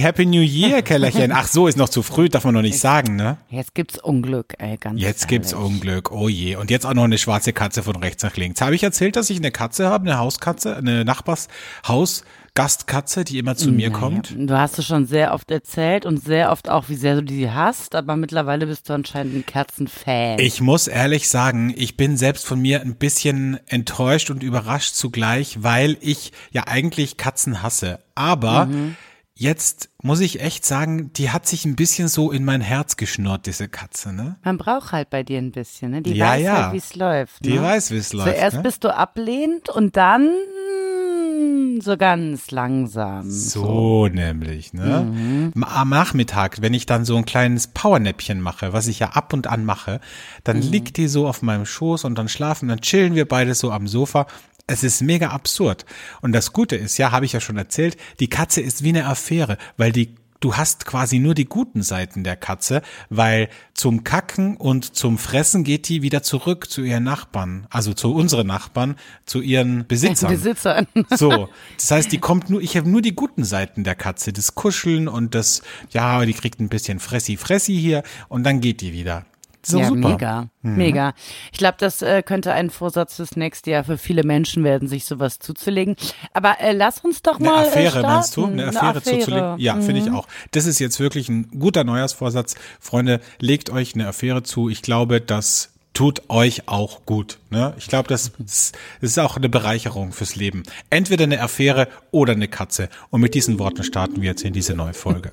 Happy New Year, Kellerchen. Ach so, ist noch zu früh, darf man noch nicht sagen, ne? Jetzt gibt's Unglück, ey, ganz Jetzt gibt's ehrlich. Unglück, oh je. Und jetzt auch noch eine schwarze Katze von rechts nach links. Habe ich erzählt, dass ich eine Katze habe, eine Hauskatze, eine Nachbarshausgastkatze, die immer zu mir kommt? Du hast es schon sehr oft erzählt und sehr oft auch, wie sehr du die hast, aber mittlerweile bist du anscheinend ein Katzenfan. Ich muss ehrlich sagen, ich bin selbst von mir ein bisschen enttäuscht und überrascht zugleich, weil ich ja eigentlich Katzen hasse. Aber Mhm. Jetzt muss ich echt sagen, die hat sich ein bisschen so in mein Herz geschnurrt, diese Katze, ne? Man braucht halt bei dir ein bisschen, ne? Die Ja, weiß ja. halt, wie es läuft. Die ne? weiß, wie es läuft. Zuerst ne? bist du ablehnend und dann so ganz langsam. So nämlich, ne? Mhm. Am Nachmittag, wenn ich dann so ein kleines Powernäppchen mache, was ich ja ab und an mache, dann Mhm. liegt die so auf meinem Schoß und dann schlafen, dann chillen wir beide so am Sofa. Es ist mega absurd. Und das Gute ist, ja, habe ich ja schon erzählt, die Katze ist wie eine Affäre, weil die Du hast quasi nur die guten Seiten der Katze, weil zum Kacken und zum Fressen geht die wieder zurück zu ihren Nachbarn, also zu unseren Nachbarn, zu ihren Besitzern. Besitzer. So, das heißt, die kommt nur, ich habe nur die guten Seiten der Katze, das Kuscheln und das, ja, die kriegt ein bisschen Fressi, Fressi hier und dann geht die wieder. So ja, super. mega, mega. Ich glaube, das äh, könnte ein Vorsatz fürs nächste Jahr für viele Menschen werden, sich sowas zuzulegen. Aber äh, lass uns doch Eine mal äh, Affäre, starten. meinst du? Eine Affäre, zuzulegen? Ja, finde Mhm. ich auch. Das ist jetzt wirklich ein guter Neujahrsvorsatz. Freunde, legt euch eine Affäre zu. Ich glaube, das tut euch auch gut. Ne? Ich glaube, das, das ist auch eine Bereicherung fürs Leben. Entweder eine Affäre oder eine Katze. Und mit diesen Worten starten wir jetzt in diese neue Folge.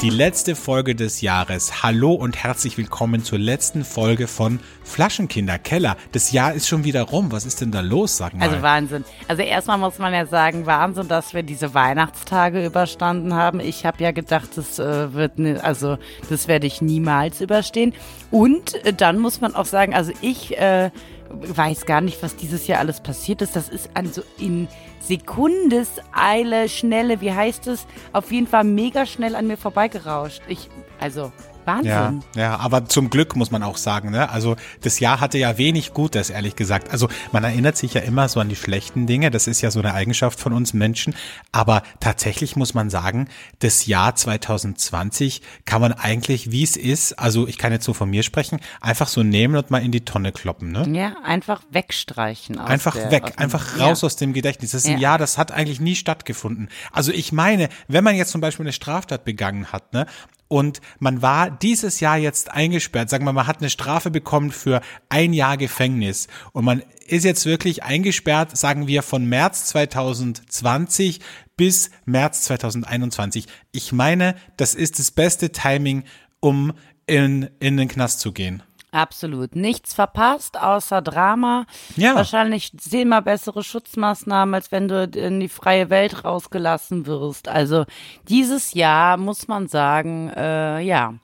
Die letzte Folge des Jahres. Hallo und herzlich willkommen zur letzten Folge von Flaschenkinder Keller. Das Jahr ist schon wieder rum. Was ist denn da los, sag mal? Also Wahnsinn. Also erstmal muss man ja sagen, Wahnsinn, dass wir diese Weihnachtstage überstanden haben. Ich habe ja gedacht, das äh, wird ne, also das werde ich niemals überstehen. Und äh, dann muss man auch sagen, also ich äh, weiß gar nicht, was dieses Jahr alles passiert ist. Das ist also in Sekundeseile, Schnelle, wie heißt es? Auf jeden Fall mega schnell an mir vorbeigerauscht. Ich, also Wahnsinn. Ja, ja, aber zum Glück muss man auch sagen, ne? Also das Jahr hatte ja wenig Gutes, ehrlich gesagt. Also man erinnert sich ja immer so an die schlechten Dinge, das ist ja so eine Eigenschaft von uns Menschen. Aber tatsächlich muss man sagen, das Jahr 2020 kann man eigentlich, wie es ist, also ich kann jetzt so von mir sprechen, einfach so nehmen und mal in die Tonne kloppen, ne? Ja, einfach wegstreichen. Einfach der, weg, einfach ja. raus aus dem Gedächtnis. Das ist ein Ja. Jahr, das hat eigentlich nie stattgefunden. Also ich meine, wenn man jetzt zum Beispiel eine Straftat begangen hat, ne, und man war dieses Jahr jetzt eingesperrt, sagen wir man hat eine Strafe bekommen für ein Jahr Gefängnis und man ist jetzt wirklich eingesperrt, sagen wir, von März 2020 bis März 2021. Ich meine, das ist das beste Timing, um in, in den Knast zu gehen. Absolut. Nichts verpasst, außer Drama. Ja. Wahrscheinlich zehnmal bessere Schutzmaßnahmen, als wenn du in die freie Welt rausgelassen wirst. Also dieses Jahr muss man sagen, äh, ja,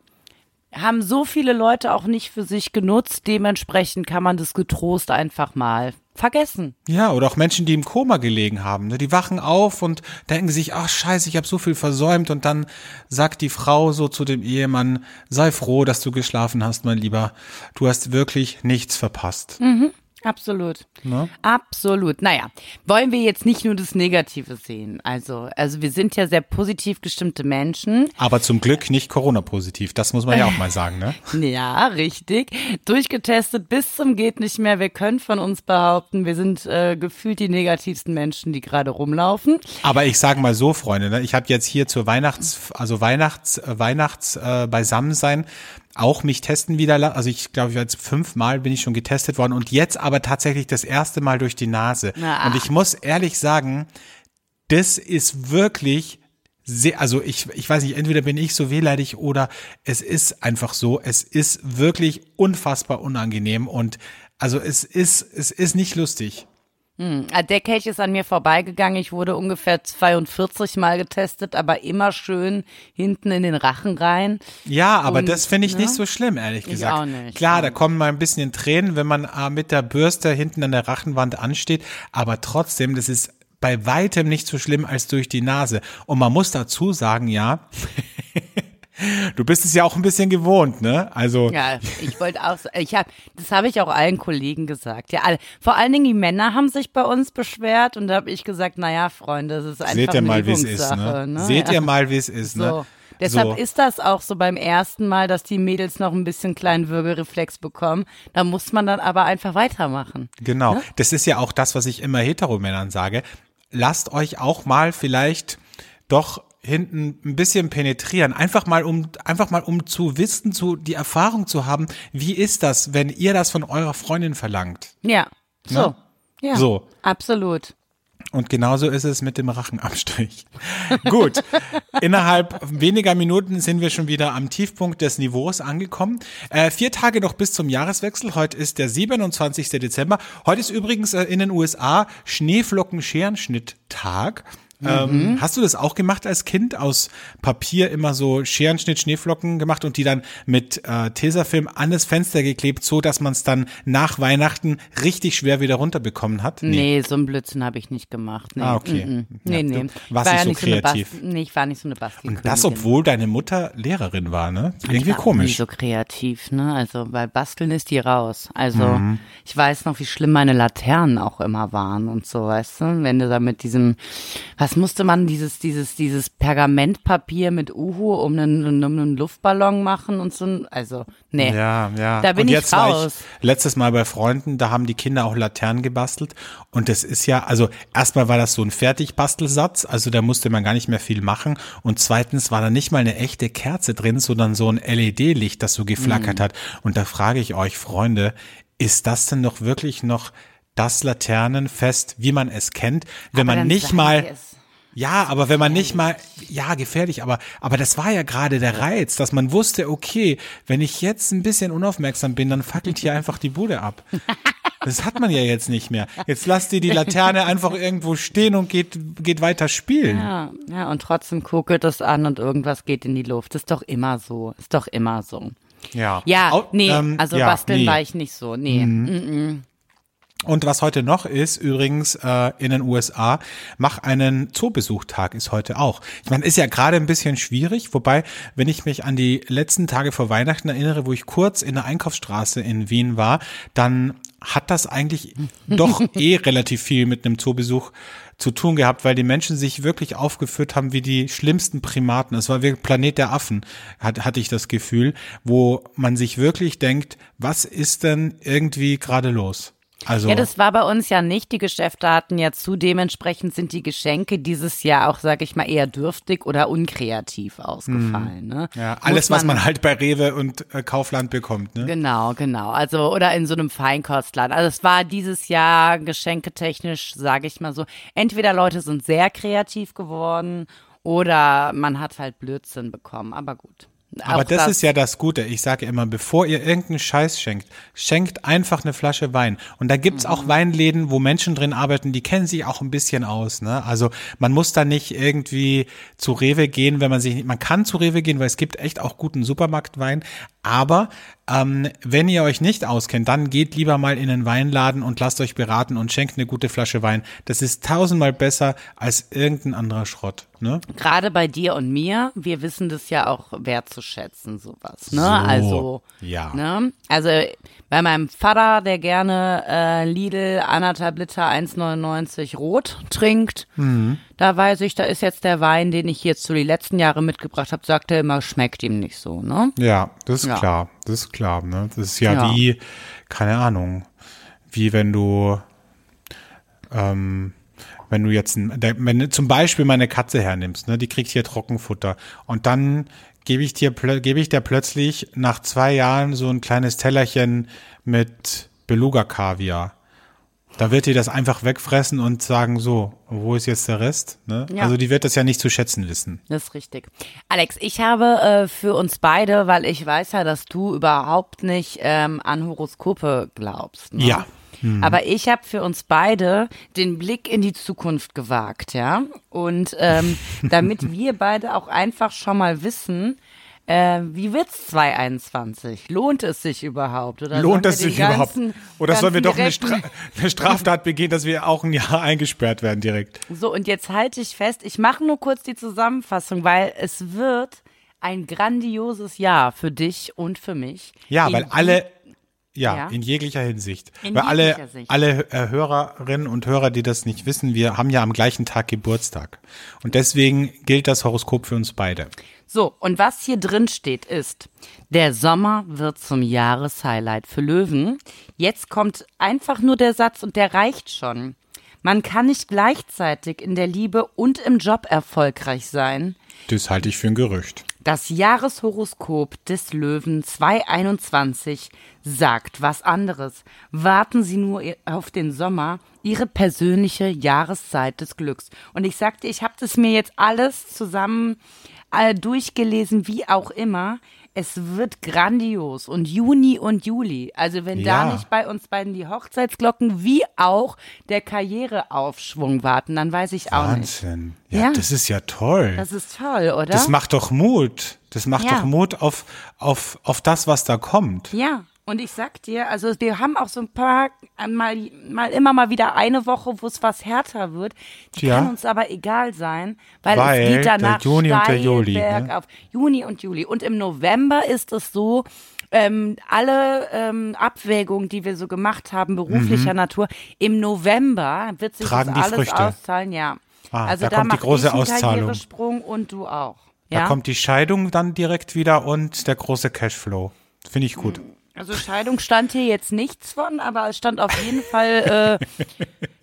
haben so viele Leute auch nicht für sich genutzt. Dementsprechend kann man das getrost einfach mal vergessen. Ja, oder auch Menschen, die im Koma gelegen haben. Ne? Die wachen auf und denken sich, ach scheiße, ich habe so viel versäumt. Und dann sagt die Frau so zu dem Ehemann, sei froh, dass du geschlafen hast, mein Lieber. Du hast wirklich nichts verpasst. Absolut. Ne? Absolut. Naja, wollen wir jetzt nicht nur das Negative sehen. Also, also wir sind ja sehr positiv gestimmte Menschen. Aber zum Glück nicht Corona-positiv. Das muss man ja auch mal sagen, ne? Ja, richtig. Durchgetestet bis zum geht nicht mehr. Wir können von uns behaupten, wir sind äh, gefühlt die negativsten Menschen, die gerade rumlaufen. Aber ich sage mal so, Freunde, ne? ich habe jetzt hier zur Weihnachts, also Weihnachts, äh, Weihnachts äh, Beisammensein auch mich testen wieder, also ich glaube, jetzt fünfmal bin ich schon getestet worden und jetzt aber tatsächlich das erste Mal durch die Nase. Ah. Und ich muss ehrlich sagen, das ist wirklich sehr, also ich, ich weiß nicht, entweder bin ich so wehleidig oder es ist einfach so, es ist wirklich unfassbar unangenehm und also es ist, es ist nicht lustig. Ah, Der Kelch ist an mir vorbeigegangen. Ich wurde ungefähr 42 Mal getestet, aber immer schön hinten in den Rachen rein. Ja, aber Und, das finde ich ne? nicht so schlimm, ehrlich Ich gesagt. auch nicht. Klar, da kommen mal ein bisschen Tränen, wenn man äh, mit der Bürste hinten an der Rachenwand ansteht, aber trotzdem, das ist bei weitem nicht so schlimm als durch die Nase. Und man muss dazu sagen, ja, du bist es ja auch ein bisschen gewohnt, ne? Also Ja, ich wollte auch, ich habe, das habe ich auch allen Kollegen gesagt. Ja, alle, vor allen Dingen die Männer haben sich bei uns beschwert und da habe ich gesagt, naja, Freunde, das ist einfach seht ihr eine mal, wie es ist, ne? ne? Seht ja. ihr mal, wie es ist, ne? So. Deshalb So. ist das auch so beim ersten Mal, dass die Mädels noch ein bisschen kleinen Würgereflex bekommen. Da muss man dann aber einfach weitermachen. Genau. Das ist ja auch das, was ich immer Heteromännern sage. Lasst euch auch mal vielleicht doch hinten ein bisschen penetrieren. Einfach mal, um, einfach mal, um zu wissen, zu, die Erfahrung zu haben, wie ist das, wenn ihr das von eurer Freundin verlangt? Ja, so. Ne? Ja, So. absolut. Und genauso ist es mit dem Rachenabstrich. Gut, innerhalb weniger Minuten sind wir schon wieder am Tiefpunkt des Niveaus angekommen. Äh, vier Tage noch bis zum Jahreswechsel. Heute ist der 27. Dezember. Heute ist übrigens äh, in den USA Schneeflocken-Scherenschnitt-Tag. Ähm, hast du das auch gemacht als Kind? Aus Papier immer so Scherenschnitt, Schneeflocken gemacht und die dann mit äh, Tesafilm an das Fenster geklebt, so dass man es dann nach Weihnachten richtig schwer wieder runterbekommen hat? Nee, so einen Blödsinn habe ich nicht gemacht. Nee. Ah, okay. Mm -mm. Ja, Nee, du nee. warst war nicht so ja eine kreativ. Bast nee, ich war nicht so eine Basti. Und das, obwohl deine Mutter Lehrerin war, ne? Irgendwie ich war komisch. Nie so kreativ, ne? Also bei Basteln ist die raus. Also Mhm. ich weiß noch, wie schlimm meine Laternen auch immer waren und so, weißt du? Wenn du da mit diesem, was musste man dieses, dieses, dieses Pergamentpapier mit Uhu um einen, um einen Luftballon machen und so, also nee. Ja, ja. Da bin und ich jetzt war raus. ich letztes Mal bei Freunden, da haben die Kinder auch Laternen gebastelt. Und das ist ja, also erstmal war das so ein Fertigbastelsatz, also da musste man gar nicht mehr viel machen. Und zweitens war da nicht mal eine echte Kerze drin, sondern so ein LED-Licht, das so geflackert Mhm. hat. Und da frage ich euch, Freunde, ist das denn noch wirklich noch das Laternenfest, wie man es kennt, wenn Aber man nicht mal. Ja, aber wenn man nicht mal, ja, gefährlich, aber, aber das war ja gerade der Reiz, dass man wusste, okay, wenn ich jetzt ein bisschen unaufmerksam bin, dann fackelt hier einfach die Bude ab. Das hat man ja jetzt nicht mehr. Jetzt lasst ihr die Laterne einfach irgendwo stehen und geht, geht weiter spielen. Ja, ja, und trotzdem kuckelt es an und irgendwas geht in die Luft. Ist doch immer so. Ist doch immer so. Ja. Ja, nee, ähm, also ja, basteln nee. Mhm. war ich nicht so. Nee. Mm, Und was heute noch ist, übrigens äh, in den USA, mach einen Zoobesuchtag ist heute auch. Ich meine, ist ja gerade ein bisschen schwierig, wobei, wenn ich mich an die letzten Tage vor Weihnachten erinnere, wo ich kurz in der Einkaufsstraße in Wien war, dann hat das eigentlich doch eh relativ viel mit einem Zoobesuch zu tun gehabt, weil die Menschen sich wirklich aufgeführt haben wie die schlimmsten Primaten. Es war wirklich Planet der Affen, hat, hatte ich das Gefühl, wo man sich wirklich denkt, was ist denn irgendwie gerade los? Also, Ja, das war bei uns ja nicht. Die Geschäfte hatten ja zu. Dementsprechend sind die Geschenke dieses Jahr auch, sage ich mal, eher dürftig oder unkreativ ausgefallen. Ne? Mhm. ja, Muss alles, was man halt bei Rewe und äh, Kaufland bekommt, ne? Genau, genau. Also oder in so einem Feinkostladen. Also es war dieses Jahr geschenketechnisch, sage ich mal so. Entweder Leute sind sehr kreativ geworden oder man hat halt Blödsinn bekommen. Aber gut. Aber Auch das, ist ja das Gute. Ich sage immer, bevor ihr irgendeinen Scheiß schenkt, schenkt einfach eine Flasche Wein. Und da gibt's Mhm. auch Weinläden, wo Menschen drin arbeiten, die kennen sich auch ein bisschen aus. Ne? Also man muss da nicht irgendwie zu Rewe gehen, wenn man sich nicht, man kann zu Rewe gehen, weil es gibt echt auch guten Supermarktwein. Aber ähm, wenn ihr euch nicht auskennt, dann geht lieber mal in den Weinladen und lasst euch beraten und schenkt eine gute Flasche Wein. Das ist tausendmal besser als irgendein anderer Schrott. Ne? Gerade bei dir und mir, wir wissen das ja auch wertzuschätzen, sowas. Ne? So, also, ja. Ne? Also bei meinem Vater, der gerne äh, Lidl anderthalb Liter 1,99 rot trinkt, Mhm. da weiß ich, da ist jetzt der Wein, den ich jetzt so die letzten Jahre mitgebracht habe, sagt er immer, schmeckt ihm nicht so. Ne? Ja, das ist Ja. klar. Das ist klar. Ne? Das ist ja, Ja. wie, keine Ahnung, wie wenn du, ähm, wenn du jetzt, wenn du zum Beispiel meine Katze hernimmst, ne, die kriegt hier Trockenfutter und dann gebe ich dir, gebe ich der plötzlich nach zwei Jahren so ein kleines Tellerchen mit Beluga-Kaviar. Da wird die das einfach wegfressen und sagen so, wo ist jetzt der Rest? Ne? Ja. Also die wird das ja nicht zu schätzen wissen. Das ist richtig. Alex, ich habe äh, für uns beide, weil ich weiß ja, dass du überhaupt nicht ähm, an Horoskope glaubst. Ne? Ja. Aber ich habe für uns beide den Blick in die Zukunft gewagt, ja. Und ähm, damit wir beide auch einfach schon mal wissen, Äh, wie wird's 2021? Lohnt es sich überhaupt? Oder Lohnt es sich überhaupt? ganzen- Oder sollen wir doch eine, Stra eine Straftat begehen, dass wir auch ein Jahr eingesperrt werden direkt? So, und jetzt halte ich fest, ich mache nur kurz die Zusammenfassung, weil es wird ein grandioses Jahr für dich und für mich. Ja, weil alle, ja, Ja. in jeglicher Hinsicht. In weil alle, jeglicher Sicht. alle äh, Hörerinnen und Hörer, die das nicht wissen, wir haben ja am gleichen Tag Geburtstag. Und deswegen gilt das Horoskop für uns beide. So, und was hier drin steht ist, der Sommer wird zum Jahreshighlight für Löwen. Jetzt kommt einfach nur der Satz und der reicht schon. Man kann nicht gleichzeitig in der Liebe und im Job erfolgreich sein. Das halte ich für ein Gerücht. Das Jahreshoroskop des Löwen 2021 sagt was anderes. Warten Sie nur auf den Sommer, Ihre persönliche Jahreszeit des Glücks. Und ich sagte, ich habe das mir jetzt alles zusammen äh, durchgelesen, wie auch immer. Es wird grandios und Juni und Juli. Also wenn Ja. da nicht bei uns beiden die Hochzeitsglocken wie auch der Karriereaufschwung warten, dann weiß ich auch nicht. Wahnsinn. Ja, Ja. das ist ja toll. Das ist toll, oder? Das macht doch Mut. Das macht Ja. doch Mut auf, auf, auf das, was da kommt. Ja, und ich sag dir, also wir haben auch so ein paar, mal, mal immer mal wieder eine Woche, wo es was härter wird. Die Ja. kann uns aber egal sein, weil, Weil es geht der danach Juni und der Juli, ne? bergauf. Juni und Juli. Und im November ist es so, ähm, alle ähm, Abwägungen, die wir so gemacht haben, beruflicher Natur, im November wird sich Mhm. Tragen das alles Früchte. auszahlen, ja. Ah, also da da, kommt die große ich einen Auszahlung. Karrieresprung und du auch. Da Ja? kommt die Scheidung dann direkt wieder und der große Cashflow. Finde ich gut. Also Scheidung stand hier jetzt nichts von, aber es stand auf jeden Fall, äh,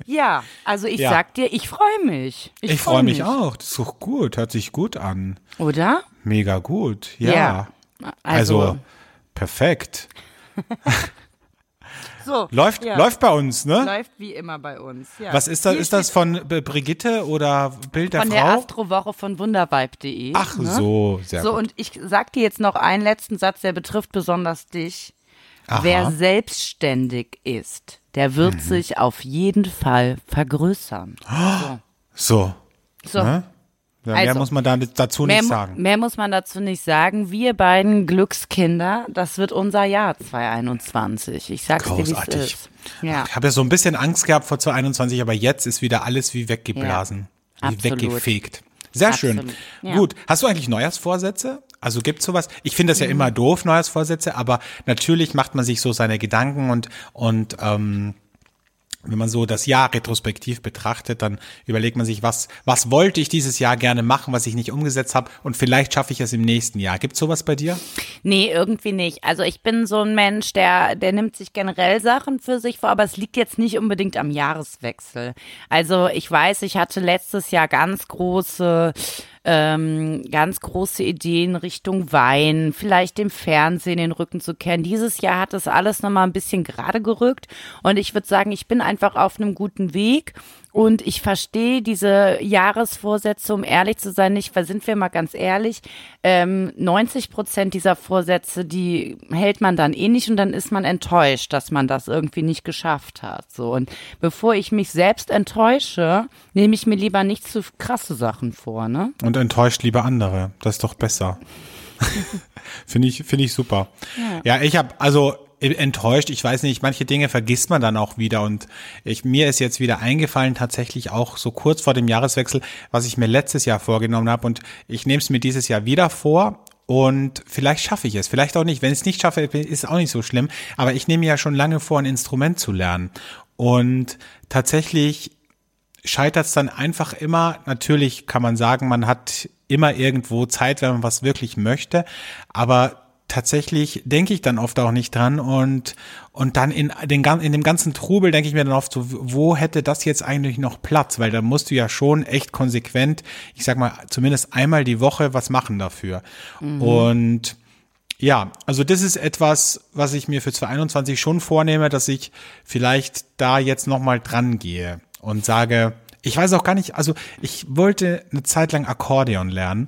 ja, also ich Ja. sag dir, ich freue mich. Ich, freu freue mich auch. Das ist doch gut. Hört sich gut an. Oder? Mega gut. Ja. Ja. Also, Also, perfekt. so, Läuft, ja. läuft bei uns, ne? Läuft wie immer bei uns. Ja. Was ist das? Hier Ist das von Brigitte oder Bild der von der Frau? Astrowoche von wundervibe.de. Ach ne? so, sehr So, gut. und ich sag dir jetzt noch einen letzten Satz, der betrifft besonders dich. Aha. Wer selbstständig ist, der wird Mhm. sich auf jeden Fall vergrößern. So. So. Ne? Ja, mehr Also, muss man da dazu nicht sagen. mehr muss man dazu nicht sagen. Wir beiden Glückskinder, das wird unser Jahr 2021. Ich sag's dir, wie es Großartig. ist. Ja, Ich habe ja so ein bisschen Angst gehabt vor 2021, aber jetzt ist wieder alles wie weggeblasen, Ja, wie absolut. weggefegt. Sehr schön. Absolut, ja. Gut. Hast du eigentlich Neujahrsvorsätze? Also gibt's sowas? Ich finde das ja immer doof, Neujahrsvorsätze, aber natürlich macht man sich so seine Gedanken und und ähm, wenn man so das Jahr retrospektiv betrachtet, dann überlegt man sich, was was wollte ich dieses Jahr gerne machen, was ich nicht umgesetzt habe und vielleicht schaffe ich es im nächsten Jahr. Gibt's sowas bei dir? Nee, irgendwie nicht. Also ich bin so ein Mensch, der, der nimmt sich generell Sachen für sich vor, aber es liegt jetzt nicht unbedingt am Jahreswechsel. Also ich weiß, ich hatte letztes Jahr ganz große, ähm, ganz große Ideen Richtung Wein, vielleicht dem Fernsehen den Rücken zu kehren. Dieses Jahr hat das alles nochmal ein bisschen gerade gerückt und ich würde sagen, ich bin einfach auf einem guten Weg. Und ich verstehe diese Jahresvorsätze, um ehrlich zu sein, nicht, weil sind wir mal ganz ehrlich, ähm, 90 Prozent dieser Vorsätze, die hält man dann eh nicht und dann ist man enttäuscht, dass man das irgendwie nicht geschafft hat. So und bevor ich mich selbst enttäusche, nehme ich mir lieber nicht zu krasse Sachen vor, ne? Und enttäuscht lieber andere. Das ist doch besser. finde ich, finde ich super. Ja, ich habe also enttäuscht. Ich weiß nicht, manche Dinge vergisst man dann auch wieder und ich, mir ist jetzt wieder eingefallen, tatsächlich auch so kurz vor dem Jahreswechsel, was ich mir letztes Jahr vorgenommen habe und ich nehme es mir dieses Jahr wieder vor. Und vielleicht schaffe ich es, vielleicht auch nicht. Wenn ich es nicht schaffe, ist es auch nicht so schlimm. Aber ich nehme ja schon lange vor, ein Instrument zu lernen. Und tatsächlich scheitert es dann einfach immer. Natürlich kann man sagen, man hat immer irgendwo Zeit, wenn man was wirklich möchte, aber tatsächlich denke ich dann oft auch nicht dran und und dann in den in dem ganzen Trubel denke ich mir dann oft so, wo hätte das jetzt eigentlich noch Platz, weil da musst du ja schon echt konsequent, ich sag mal zumindest einmal die Woche was machen dafür. Und ja, also das ist etwas, was ich mir für 2021 schon vornehme, dass ich vielleicht da jetzt nochmal dran gehe und sage, ich weiß auch gar nicht, also ich wollte eine Zeit lang Akkordeon lernen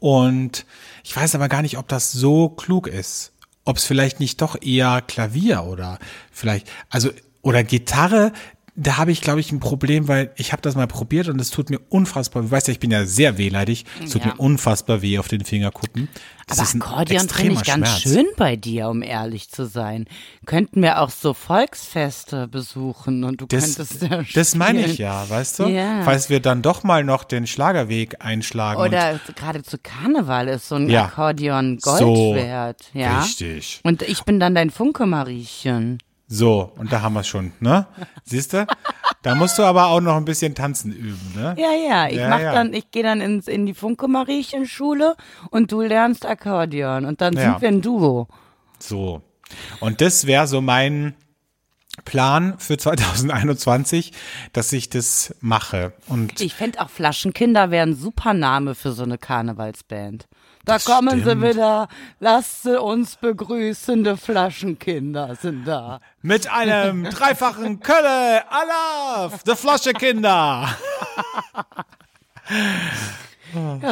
und ich weiß aber gar nicht, ob das so klug ist. Ob es vielleicht nicht doch eher Klavier oder vielleicht, also, oder Gitarre, da habe ich, glaube ich, ein Problem, weil ich habe das mal probiert und es tut mir unfassbar, du weißt ja, ich bin ja sehr wehleidig, es tut Ja. mir unfassbar weh auf den Fingerkuppen. Das Aber ist ein Akkordeon finde ich ganz Schmerz. schön bei dir, um ehrlich zu sein. Könnten wir auch so Volksfeste besuchen und du Das, könntest ja das meine ich spielen. ja, weißt du? Ja. Falls wir dann doch mal noch den Schlagerweg einschlagen. Oder gerade zu Karneval ist so ein Ja. Akkordeon Gold So, wert. Ja. Richtig. Und ich bin dann dein Funke-Mariechen. So, und da haben wir es schon, ne? Siehst du? Da musst du aber auch noch ein bisschen tanzen üben, ne? Ja, ja, ich Ja, mach ja. dann, ich gehe dann ins, in die Funke-Mariechen-Schule und du lernst Akkordeon und dann Ja. sind wir ein Duo. So. Und das wäre so mein Plan für 2021, dass ich das mache. Und Ich fände auch Flaschenkinder wären ein super Name für so eine Karnevalsband. Da kommen stimmt. sie wieder, lasst sie uns begrüßende Flaschenkinder sind da. mit einem dreifachen Kölle, Alaf, the Flasche Kinder.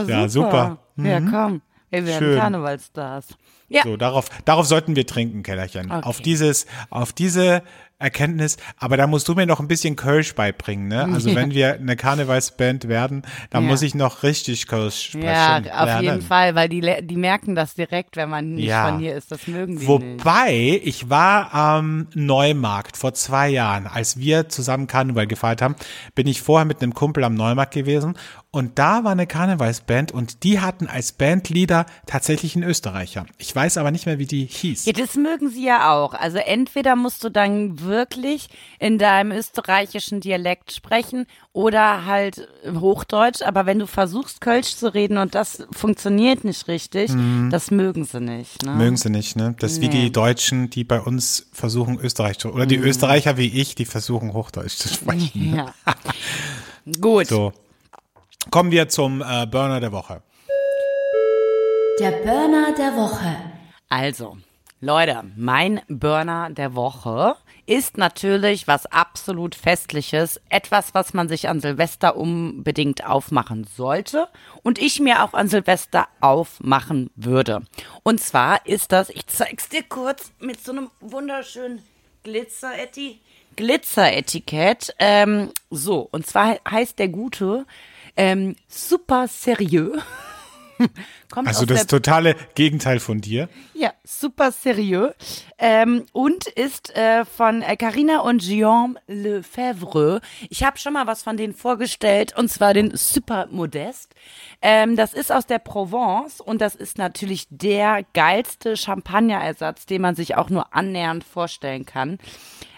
Ja, super. Mhm. Ja, komm, wir werden Schön. Karnevalsstars. Ja, So, darauf, darauf sollten wir trinken, Kellerchen. Okay. Auf dieses, auf diese Erkenntnis. Aber da musst du mir noch ein bisschen Kölsch beibringen, ne? Also wenn wir eine Karnevalsband werden, dann Ja. muss ich noch richtig Kölsch sprechen. ja, auf lernen. jeden Fall, weil die, die merken das direkt, wenn man nicht Ja. von hier ist. Das mögen die nicht. Wobei, ich war am Neumarkt vor zwei Jahren, als wir zusammen Karneval gefeiert haben, bin ich vorher mit einem Kumpel am Neumarkt gewesen und da war eine Karnevalsband und die hatten als Bandleader tatsächlich einen Österreicher. Ich weiß aber nicht mehr, wie die hieß. Ja, das mögen sie ja auch. Also entweder musst du dann wirklich in deinem österreichischen Dialekt sprechen oder halt Hochdeutsch. Aber wenn du versuchst, Kölsch zu reden und das funktioniert nicht richtig, das mögen sie nicht. Ne? Mhm. Mögen sie nicht, ne? Das ist wie Nee. die Deutschen, die bei uns versuchen, Österreich zu, oder die Mhm. Österreicher wie ich, die versuchen, Hochdeutsch zu sprechen. Ja. Gut. So. Kommen wir zum äh, Burner der Woche. Der Burner der Woche. Also, Leute, mein Burner der Woche ist natürlich was absolut Festliches, etwas, was man sich an Silvester unbedingt aufmachen sollte und ich mir auch an Silvester aufmachen würde. Und zwar ist das, ich zeig's dir kurz mit so einem wunderschönen Glitzer-Etikett. Glitzer-Etikett. Ähm, so, und zwar heißt der gute ähm, super seriös. Also das totale Gegenteil von dir. ja, super seriös. Ähm, und ist äh, von äh, Carina und Guillaume Lefebvre. Ich habe schon mal was von denen vorgestellt, und zwar den Super Modest. Ähm, das ist aus der Provence und das ist natürlich der geilste Champagnerersatz, den man sich auch nur annähernd vorstellen kann.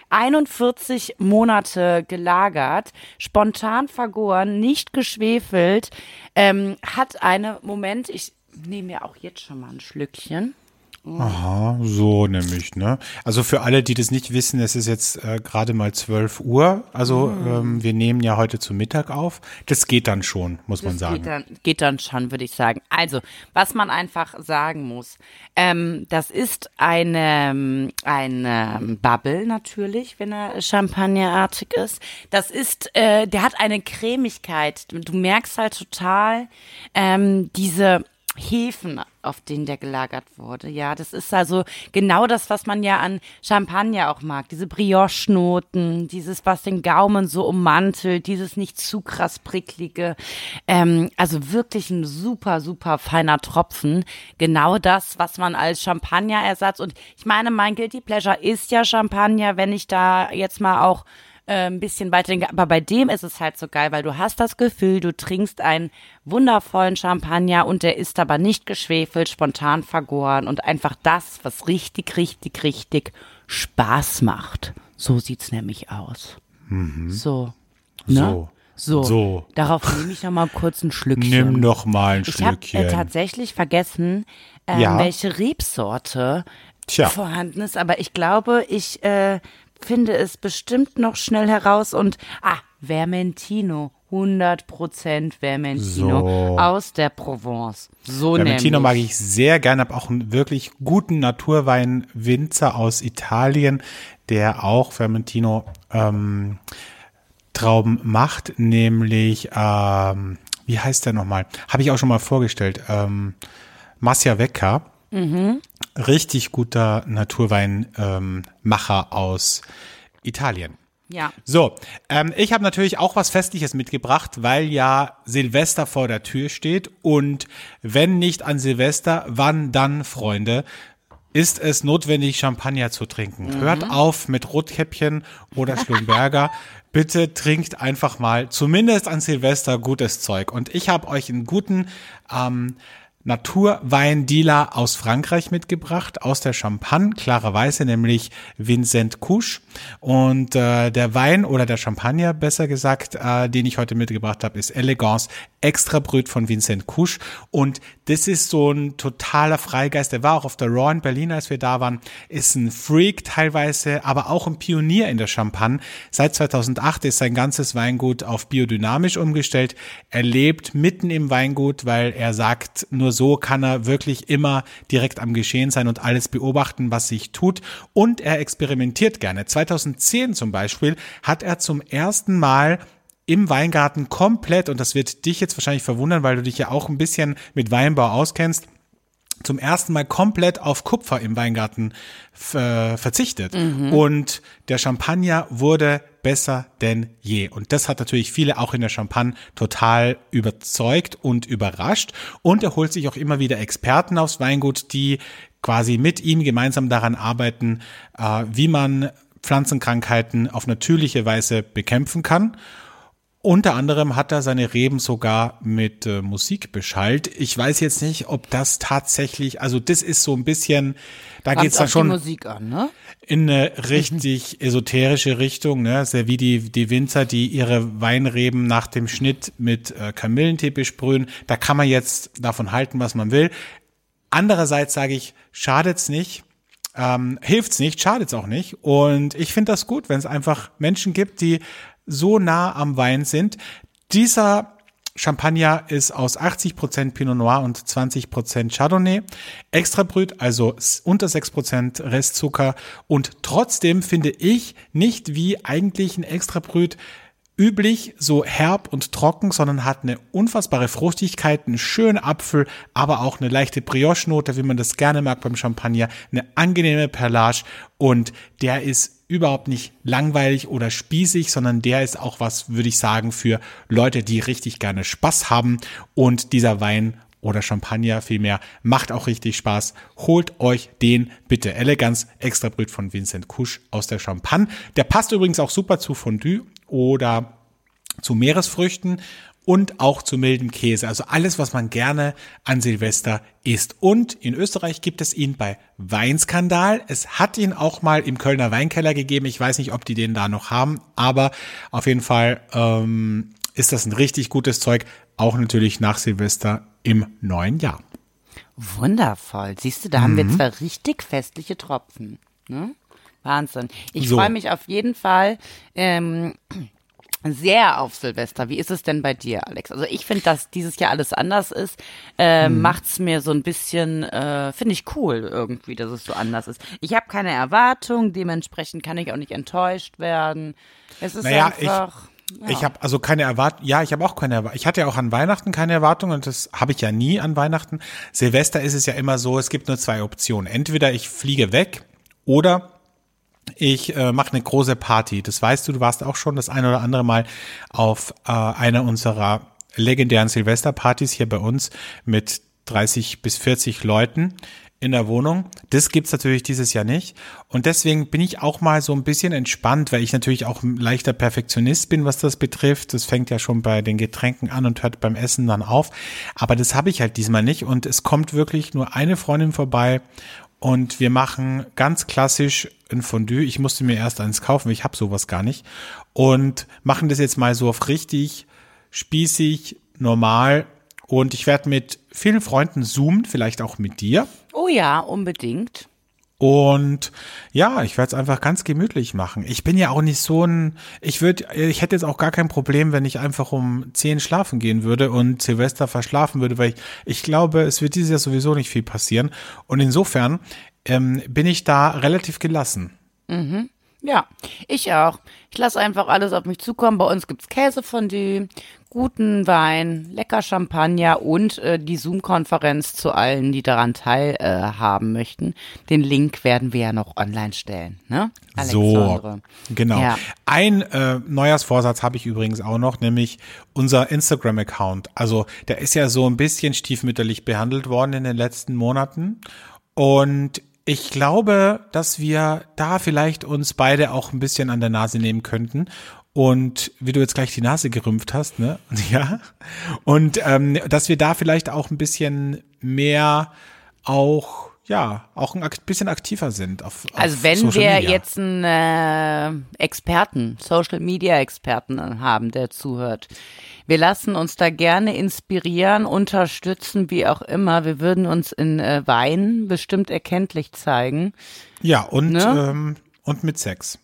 41 Monate gelagert, spontan vergoren, nicht geschwefelt, ähm, hat eine, Moment, ich nehme mir auch jetzt schon mal ein Schlückchen. Aha, so nämlich, ne? Also für alle, die das nicht wissen, es ist jetzt äh, gerade mal 12 Uhr. Also Mhm. ähm, wir nehmen ja heute zu Mittag auf. Das geht dann schon, muss man Das sagen. geht dann, geht dann schon, würde ich sagen. Also, was man einfach sagen muss, ähm, das ist eine, eine Bubble natürlich, wenn er champagnerartig ist. Das ist, äh, der hat eine Cremigkeit. Du merkst halt total ähm, diese Hefen, auf denen der gelagert wurde. Ja, das ist also genau das, was man ja an Champagner auch mag. Diese Brioche-Noten, dieses, was den Gaumen so ummantelt, dieses nicht zu krass pricklige. Ähm, also wirklich ein super, super feiner Tropfen. Genau das, was man als Champagnerersatz und ich meine, mein Guilty Pleasure ist ja Champagner, wenn ich da jetzt mal auch äh, ein bisschen weiter. Aber bei dem ist es halt so geil, weil du hast das Gefühl, du trinkst einen wundervollen Champagner und der ist aber nicht geschwefelt, spontan vergoren und einfach das, was richtig, richtig, richtig Spaß macht. So sieht's nämlich aus. So. Ne? So. So. So. Darauf nehme ich noch mal kurz ein Schlückchen. Nimm noch mal ein Ich habe Schlückchen. äh, tatsächlich vergessen, äh, Ja. welche Rebsorte Tja. vorhanden ist, aber ich glaube, ich äh, finde es bestimmt noch schnell heraus und ah, Vermentino, 100% Vermentino So. aus der Provence. So Vermentino nämlich. mag ich sehr gerne, habe auch einen wirklich guten Naturwein-Winzer aus Italien, der auch Vermentino ähm, Trauben macht, nämlich, ähm, wie heißt der nochmal? Habe ich auch schon mal vorgestellt. Ähm, Marcia Vecca. Richtig guter Naturweinmacher ähm, aus Italien. Ja. So, ähm, ich habe natürlich auch was Festliches mitgebracht, weil ja Silvester vor der Tür steht und wenn nicht an Silvester, wann dann, Freunde? Ist es notwendig, Champagner zu trinken? Hört auf mit Rotkäppchen oder Schlumberger. Bitte trinkt einfach mal, zumindest an Silvester, gutes Zeug. Und ich habe euch einen guten ähm, Naturweindealer aus Frankreich mitgebracht, aus der Champagne, klarerweise, nämlich Vincent Couche. Und äh, der Wein oder der Champagner, besser gesagt, äh, den ich heute mitgebracht habe, ist Elegance Extra Brüt von Vincent Couche. Und das ist so ein totaler Freigeist. Der war auch auf der Raw in Berlin, als wir da waren. Ist ein Freak teilweise, aber auch ein Pionier in der Champagne. Seit 2008 ist sein ganzes Weingut auf biodynamisch umgestellt. Er lebt mitten im Weingut, weil er sagt, nur so kann er wirklich immer direkt am Geschehen sein und alles beobachten, was sich tut. Und er experimentiert gerne. 2010 zum Beispiel hat er zum ersten Mal im Weingarten komplett, und das wird dich jetzt wahrscheinlich verwundern, weil du dich ja auch ein bisschen mit Weinbau auskennst, zum ersten Mal komplett auf Kupfer im Weingarten äh, verzichtet. Und der Champagner wurde besser denn je. Und das hat natürlich viele auch in der Champagne total überzeugt und überrascht. Und er holt sich auch immer wieder Experten aufs Weingut, die quasi mit ihm gemeinsam daran arbeiten, äh, wie man Pflanzenkrankheiten auf natürliche Weise bekämpfen kann. Unter anderem hat er seine Reben sogar mit äh, Musik beschallt. Ich weiß jetzt nicht, ob das tatsächlich, also das ist so ein bisschen, da Kommt geht's dann schon Musik an, ne? In eine richtig esoterische Richtung, ne? Sehr wie die, die Winzer, die ihre Weinreben nach dem Schnitt mit äh, Kamillentee besprühen. Da kann man jetzt davon halten, was man will. Andererseits sage ich, schadet's nicht. Ähm, hilft's nicht, schadet's auch nicht. Und ich finde das gut, wenn es einfach Menschen gibt, die so nah am Wein sind. Dieser Champagner ist aus 80% Pinot Noir und 20% Chardonnay. Extra Brüt, also unter 6% Restzucker. Und trotzdem finde ich nicht wie eigentlich ein Extra Brüt üblich so herb und trocken, sondern hat eine unfassbare Fruchtigkeit, einen schönen Apfel, aber auch eine leichte Brioche-Note, wie man das gerne mag beim Champagner, eine angenehme Perlage und der ist überhaupt nicht langweilig oder spießig, sondern der ist auch was, würde ich sagen, für Leute, die richtig gerne Spaß haben und dieser Wein oder Champagner vielmehr macht auch richtig Spaß. Holt euch den bitte. Elegance Extra Brüt von Vincent Couche aus der Champagne. Der passt übrigens auch super zu Fondue oder zu Meeresfrüchten und auch zu mildem Käse. Also alles, was man gerne an Silvester isst. Und in Österreich gibt es ihn bei Weinskandal. Es hat ihn auch mal im Kölner Weinkeller gegeben. Ich weiß nicht, ob die den da noch haben, aber auf jeden Fall ähm, ist das ein richtig gutes Zeug. Auch natürlich nach Silvester im neuen Jahr. Wundervoll. Siehst du, da haben Mhm. wir zwei richtig festliche Tropfen. Ne? Wahnsinn. Ich So. freue mich auf jeden Fall ähm, sehr auf Silvester. Wie ist es denn bei dir, Alex? Also ich finde, dass dieses Jahr alles anders ist, äh, Mhm. macht's mir so ein bisschen, äh, finde ich cool irgendwie, dass es so anders ist. Ich habe keine Erwartung, dementsprechend kann ich auch nicht enttäuscht werden. Es ist Naja, ich- einfach. Ich habe also keine Erwartung. Ja, ich habe auch keine Erwartung. Ich hatte ja auch an Weihnachten keine Erwartung und das habe ich ja nie an Weihnachten. Silvester ist es ja immer so, es gibt nur zwei Optionen. Entweder ich fliege weg oder ich äh, mache eine große Party. Das weißt du, du warst auch schon das eine oder andere Mal auf äh, einer unserer legendären Silvesterpartys hier bei uns mit 30 bis 40 Leuten in der Wohnung. Das gibt's natürlich dieses Jahr nicht. Und deswegen bin ich auch mal so ein bisschen entspannt, weil ich natürlich auch ein leichter Perfektionist bin, was das betrifft. Das fängt ja schon bei den Getränken an und hört beim Essen dann auf. Aber das habe ich halt diesmal nicht. Und es kommt wirklich nur eine Freundin vorbei und wir machen ganz klassisch ein Fondue. Ich musste mir erst eins kaufen, ich habe sowas gar nicht. Und machen das jetzt mal so auf richtig spießig, normal. Und ich werde mit vielen Freunden zoomen, vielleicht auch mit dir. Oh ja, unbedingt. Und ja, ich werde es einfach ganz gemütlich machen. Ich bin ja auch nicht so ein, ich würde, ich hätte jetzt auch gar kein Problem, wenn ich einfach um zehn schlafen gehen würde und Silvester verschlafen würde, weil ich, ich glaube, es wird dieses Jahr sowieso nicht viel passieren. Und insofern ähm, bin ich da relativ gelassen. Ja, ich auch. Ich lasse einfach alles auf mich zukommen. Bei uns gibt's Käsefondue, guten Wein, lecker Champagner und äh, die Zoom-Konferenz zu allen, die daran teilhaben äh, möchten. Den Link werden wir ja noch online stellen. Ne? So, genau. Ja. Ein äh, Neujahrsvorsatz habe ich übrigens auch noch, nämlich unser Instagram-Account. Also der ist ja so ein bisschen stiefmütterlich behandelt worden in den letzten Monaten. Und ich glaube, dass wir da vielleicht uns beide auch ein bisschen an der Nase nehmen könnten. Und wie du jetzt gleich die Nase gerümpft hast, ne? Ja. Und ähm, dass wir da vielleicht auch ein bisschen mehr auch ja, auch ein bisschen aktiver sind auf, auf Also wenn Social wir Media. jetzt einen äh, Experten, Social Media Experten haben, der zuhört, wir lassen uns da gerne inspirieren, unterstützen, wie auch immer. Wir würden uns in äh, Wein bestimmt erkenntlich zeigen. Ja, und, ne? ähm, und mit Sex.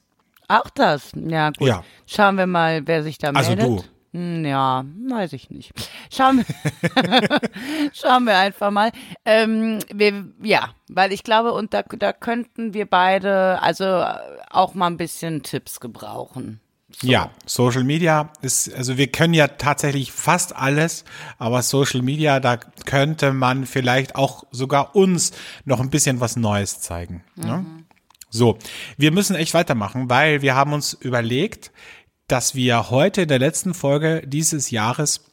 Auch das, ja gut. Ja. Schauen wir mal, wer sich da also meldet. Also du. Hm, ja, weiß ich nicht. Schauen wir, schauen wir einfach mal. Ähm, wir, ja, weil ich glaube, und da, da könnten wir beide also auch mal ein bisschen Tipps gebrauchen. So. Ja, Social Media ist, also wir können ja tatsächlich fast alles, aber Social Media, da könnte man vielleicht auch sogar uns noch ein bisschen was Neues zeigen. Ne? Mhm. Ne? So, wir müssen echt weitermachen, weil wir haben uns überlegt, dass wir heute in der letzten Folge dieses Jahres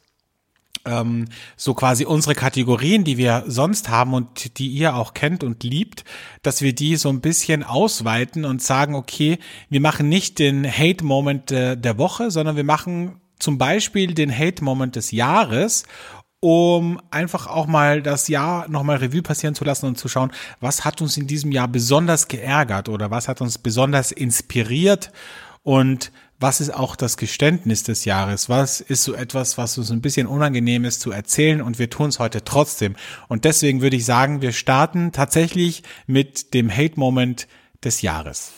ähm, so quasi unsere Kategorien, die wir sonst haben und die ihr auch kennt und liebt, dass wir die so ein bisschen ausweiten und sagen, okay, wir machen nicht den Hate-Moment äh, der Woche, sondern wir machen zum Beispiel den Hate-Moment des Jahres um einfach auch mal das Jahr nochmal Revue passieren zu lassen und zu schauen, was hat uns in diesem Jahr besonders geärgert oder was hat uns besonders inspiriert und was ist auch das Geständnis des Jahres? Was ist so etwas, was uns ein bisschen unangenehm ist zu erzählen und wir tun es heute trotzdem? Und deswegen würde ich sagen, wir starten tatsächlich mit dem Hate-Moment des Jahres.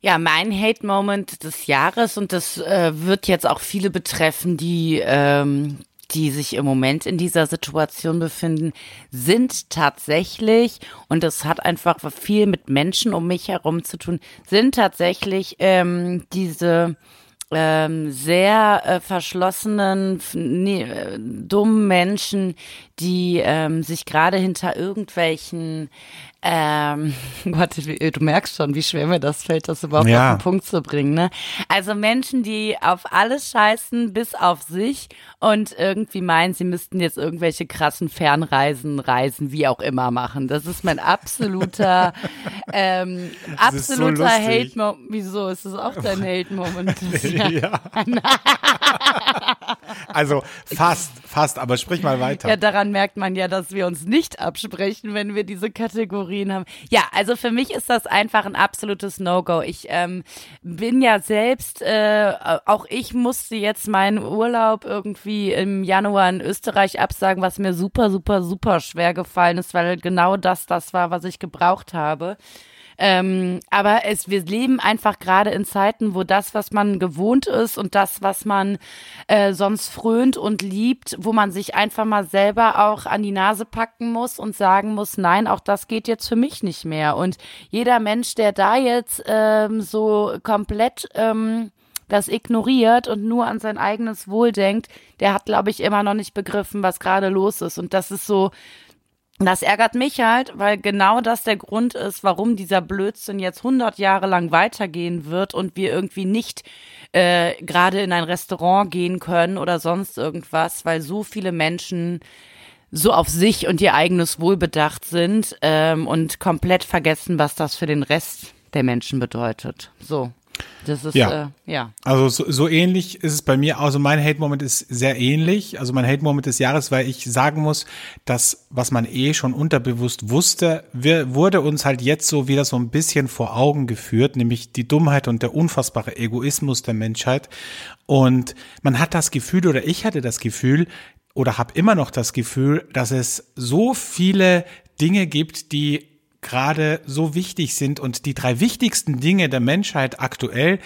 Ja, mein Hate-Moment des Jahres und das äh, wird jetzt auch viele betreffen, die ähm, die sich im Moment in dieser Situation befinden, sind tatsächlich, und das hat einfach viel mit Menschen um mich herum zu tun, sind tatsächlich ähm, diese ähm, sehr äh, verschlossenen, nee, äh, dummen Menschen, die ähm, sich gerade hinter irgendwelchen ähm, Gott, du merkst schon, wie schwer mir das fällt, das überhaupt ja. auf den Punkt zu bringen. Ne? Also Menschen, die auf alles scheißen, bis auf sich und irgendwie meinen, sie müssten jetzt irgendwelche krassen Fernreisen, Reisen, wie auch immer machen. Das ist mein absoluter, ähm, absoluter so Hate-Moment. Wieso? Ist das auch dein Hate-Moment? ja. Also fast, fast, aber sprich mal weiter. Ja, daran merkt man ja, dass wir uns nicht absprechen, wenn wir diese Kategorien haben. Ja, also für mich ist das einfach ein absolutes No-Go. Ich ähm, bin ja selbst, äh, auch ich musste jetzt meinen Urlaub irgendwie im Januar in Österreich absagen, was mir super, super, super schwer gefallen ist, weil genau das das war, was ich gebraucht habe. Ähm, aber es, wir leben einfach gerade in Zeiten, wo das, was man gewohnt ist und das, was man äh, sonst frönt und liebt, wo man sich einfach mal selber auch an die Nase packen muss und sagen muss, nein, auch das geht jetzt für mich nicht mehr. Und jeder Mensch, der da jetzt ähm, so komplett ähm, das ignoriert und nur an sein eigenes Wohl denkt, der hat, glaube ich, immer noch nicht begriffen, was gerade los ist. Und das ist so das ärgert mich halt, weil genau das der Grund ist, warum dieser Blödsinn jetzt 100 Jahre lang weitergehen wird und wir irgendwie nicht äh, gerade in ein Restaurant gehen können oder sonst irgendwas, weil so viele Menschen so auf sich und ihr eigenes Wohl bedacht sind ähm, und komplett vergessen, was das für den Rest der Menschen bedeutet. So. Das ist, ja. Äh, ja. Also so, so ähnlich ist es bei mir. Also mein Hate-Moment ist sehr ähnlich. Also mein Hate-Moment des Jahres, weil ich sagen muss, dass was man eh schon unterbewusst wusste, wir, wurde uns halt jetzt so wieder so ein bisschen vor Augen geführt, nämlich die Dummheit und der unfassbare Egoismus der Menschheit. Und man hat das Gefühl, oder ich hatte das Gefühl, oder habe immer noch das Gefühl, dass es so viele Dinge gibt, die gerade so wichtig sind. Und die drei wichtigsten Dinge der Menschheit aktuell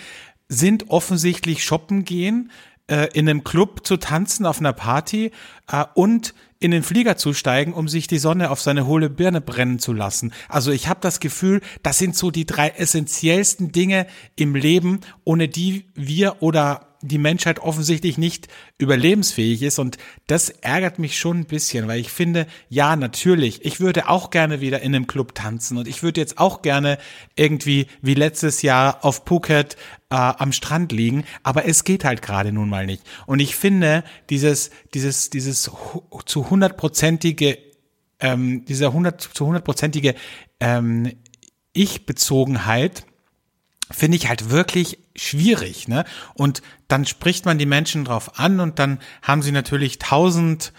sind offensichtlich shoppen gehen, äh, in einem Club zu tanzen, auf einer Party äh, und in den Flieger zu steigen, um sich die Sonne auf seine hohle Birne brennen zu lassen. Also ich habe das Gefühl, das sind so die drei essentiellsten Dinge im Leben, ohne die wir oder die Menschheit offensichtlich nicht überlebensfähig ist. Und das ärgert mich schon ein bisschen, weil ich finde, ja, natürlich, ich würde auch gerne wieder in einem Club tanzen. Und ich würde jetzt auch gerne irgendwie wie letztes Jahr auf Phuket äh, am Strand liegen, aber es geht halt gerade nun mal nicht. Und ich finde, dieses, dieses, dieses zu hundertprozentige, ähm, dieser hundert, zu hundertprozentige ähm, Ich-Bezogenheit, finde ich halt wirklich schwierig, ne? Und dann spricht man die Menschen drauf an und dann haben sie natürlich tausend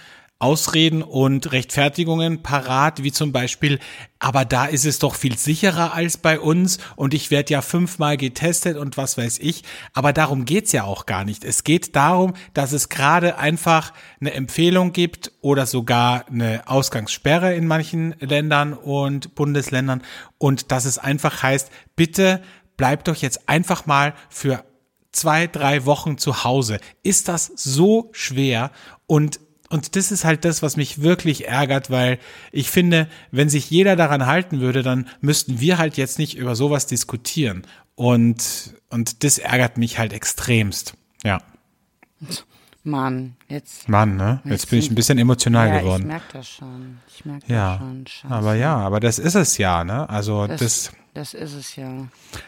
Ausreden und Rechtfertigungen parat, wie zum Beispiel, aber da ist es doch viel sicherer als bei uns und ich werde ja fünfmal getestet und was weiß ich. Aber darum geht's ja auch gar nicht. Es geht darum, dass es gerade einfach eine Empfehlung gibt oder sogar eine Ausgangssperre in manchen Ländern und Bundesländern und dass es einfach heißt, bitte bleibt doch jetzt einfach mal für zwei, drei Wochen zu Hause. Ist das so schwer? Und und das ist halt das, was mich wirklich ärgert, weil ich finde, wenn sich jeder daran halten würde, dann müssten wir halt jetzt nicht über sowas diskutieren. Und, und das ärgert mich halt extremst. Ja. Mann, jetzt. Mann, ne? Jetzt, jetzt bin ich ein bisschen emotional ja, geworden. Ich merke das schon. Ich merke ja, das schon. Scheiße. Aber ja, aber das ist es ja, ne? Also das, das das ist es ja.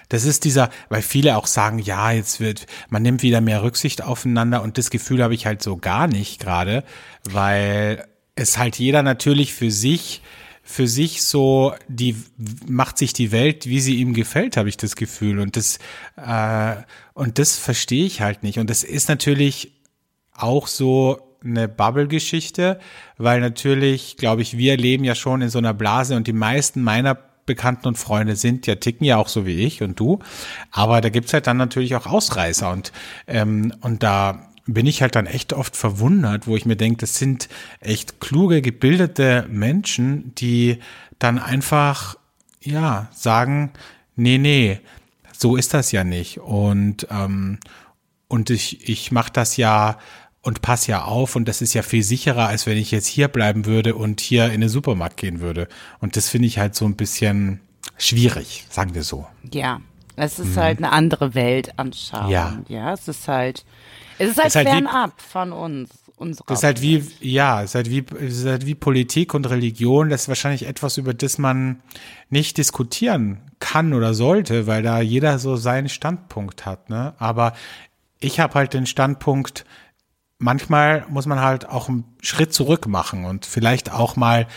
Das ist dieser, weil viele auch sagen, ja, jetzt wird, man nimmt wieder mehr Rücksicht aufeinander und das Gefühl habe ich halt so gar nicht gerade, weil es halt jeder natürlich für sich, für sich so, die macht sich die Welt, wie sie ihm gefällt, habe ich das Gefühl und das, äh, und das verstehe ich halt nicht und das ist natürlich auch so eine Bubble-Geschichte, weil natürlich, glaube ich, wir leben ja schon in so einer Blase und die meisten meiner Bekannten und Freunde sind, ja ticken ja auch so wie ich und du. Aber da gibt's halt dann natürlich auch Ausreißer und, ähm, und da bin ich halt dann echt oft verwundert, wo ich mir denke, das sind echt kluge, gebildete Menschen, die dann einfach, ja, sagen, nee, nee, so ist das ja nicht. Und, ähm, und ich, ich mache das ja und pass ja auf und das ist ja viel sicherer, als wenn ich jetzt hier bleiben würde und hier in den Supermarkt gehen würde. Und das finde ich halt so ein bisschen schwierig, sagen wir so. Ja, es ist mhm. halt eine andere Weltanschauung. Ja. ja, es ist halt, es ist halt, ist halt fernab von uns. Das ist halt wie, ja, es ist halt wie, es ist halt wie Politik und Religion. Das ist wahrscheinlich etwas, über das man nicht diskutieren kann oder sollte, weil da jeder so seinen Standpunkt hat. Ne? Aber ich habe halt den Standpunkt, manchmal muss man halt auch einen Schritt zurück machen und vielleicht auch mal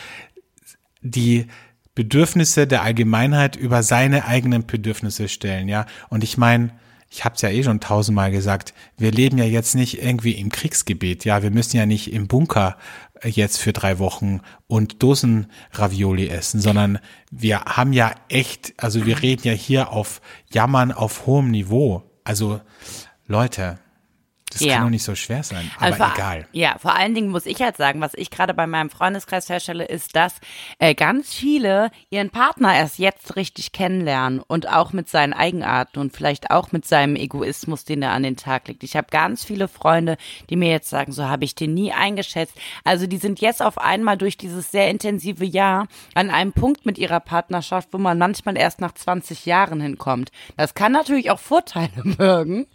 die Bedürfnisse der Allgemeinheit über seine eigenen Bedürfnisse stellen, ja. Und ich meine, ich habe es ja eh schon tausendmal gesagt, wir leben ja jetzt nicht irgendwie im Kriegsgebiet, ja, wir müssen ja nicht im Bunker jetzt für drei Wochen und Dosen Ravioli essen, sondern wir haben ja echt, also wir reden ja hier auf Jammern auf hohem Niveau. Also Leute, das ja. kann doch nicht so schwer sein, aber also vor, egal. Ja, vor allen Dingen muss ich halt sagen, was ich gerade bei meinem Freundeskreis feststelle, ist, dass äh, ganz viele ihren Partner erst jetzt richtig kennenlernen und auch mit seinen Eigenarten und vielleicht auch mit seinem Egoismus, den er an den Tag legt. Ich habe ganz viele Freunde, die mir jetzt sagen, so habe ich den nie eingeschätzt. Also die sind jetzt auf einmal durch dieses sehr intensive Jahr an einem Punkt mit ihrer Partnerschaft, wo man manchmal erst nach 20 Jahren hinkommt. Das kann natürlich auch Vorteile mögen.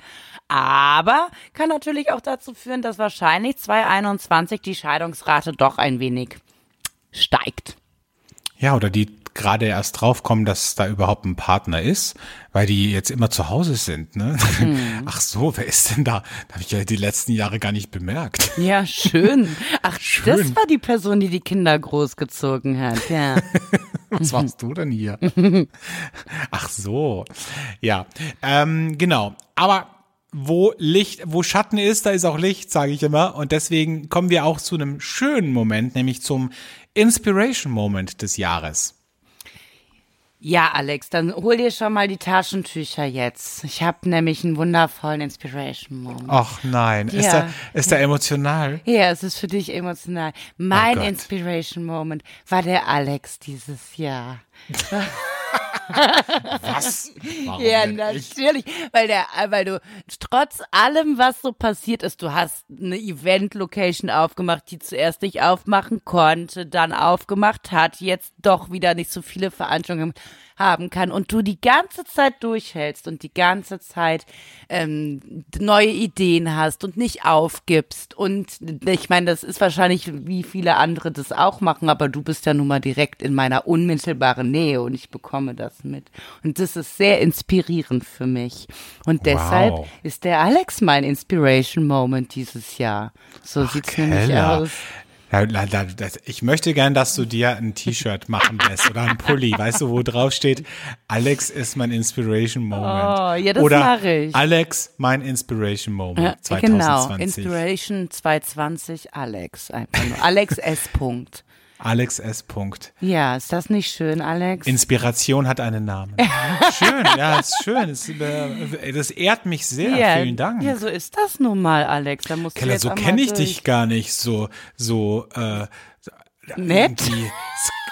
Aber kann natürlich auch dazu führen, dass wahrscheinlich 2021 die Scheidungsrate doch ein wenig steigt. Ja, oder die gerade erst draufkommen, dass da überhaupt ein Partner ist, weil die jetzt immer zu Hause sind. Ne? Mhm. Ach so, wer ist denn da? Da habe ich ja die letzten Jahre gar nicht bemerkt. Ja, schön. Ach, schön. das war die Person, die die Kinder großgezogen hat. Ja. Was machst du denn hier? Ach so, ja, ähm, genau. Aber wo Licht, wo Schatten ist, da ist auch Licht, sage ich immer. Und deswegen kommen wir auch zu einem schönen Moment, nämlich zum Inspiration Moment des Jahres. Ja, Alex, dann hol dir schon mal die Taschentücher jetzt. Ich habe nämlich einen wundervollen Inspiration Moment. Ach nein, ja. ist, der, ist der emotional? Ja, es ist für dich emotional. Mein oh Inspiration Moment war der Alex dieses Jahr. Was? Warum Ja, denn ich? natürlich, weil der, weil du trotz allem, was so passiert ist, du hast eine Event-Location aufgemacht, die zuerst nicht aufmachen konnte, dann aufgemacht hat, jetzt doch wieder nicht so viele Veranstaltungen haben kann und du die ganze Zeit durchhältst und die ganze Zeit ähm, neue Ideen hast und nicht aufgibst und ich meine, das ist wahrscheinlich wie viele andere das auch machen, aber du bist ja nun mal direkt in meiner unmittelbaren Nähe und ich bekomme das mit und das ist sehr inspirierend für mich und deshalb Wow. ist der Alex mein Inspiration Moment dieses Jahr. So sieht's nämlich Keller. aus. Ja, das- Ich möchte gern, dass du dir ein T-Shirt machen lässt oder ein Pulli, weißt du, wo drauf steht, Alex ist mein Inspiration Moment. Oh, ja, das oder ich. Alex, mein Inspiration Moment Ja, genau, 2020. Inspiration 220 Alex, einfach nur. Alex S. Punkt. Alex S. Punkt. Ja, ist das nicht schön, Alex? Inspiration hat einen Namen. schön, ja, ist schön. Es, äh, das ehrt mich sehr. ja, Vielen Dank. Ja, so ist das nun mal, Alex. Da musst Keller, jetzt so kenne ich durch. dich gar nicht. So, so, äh, Nett?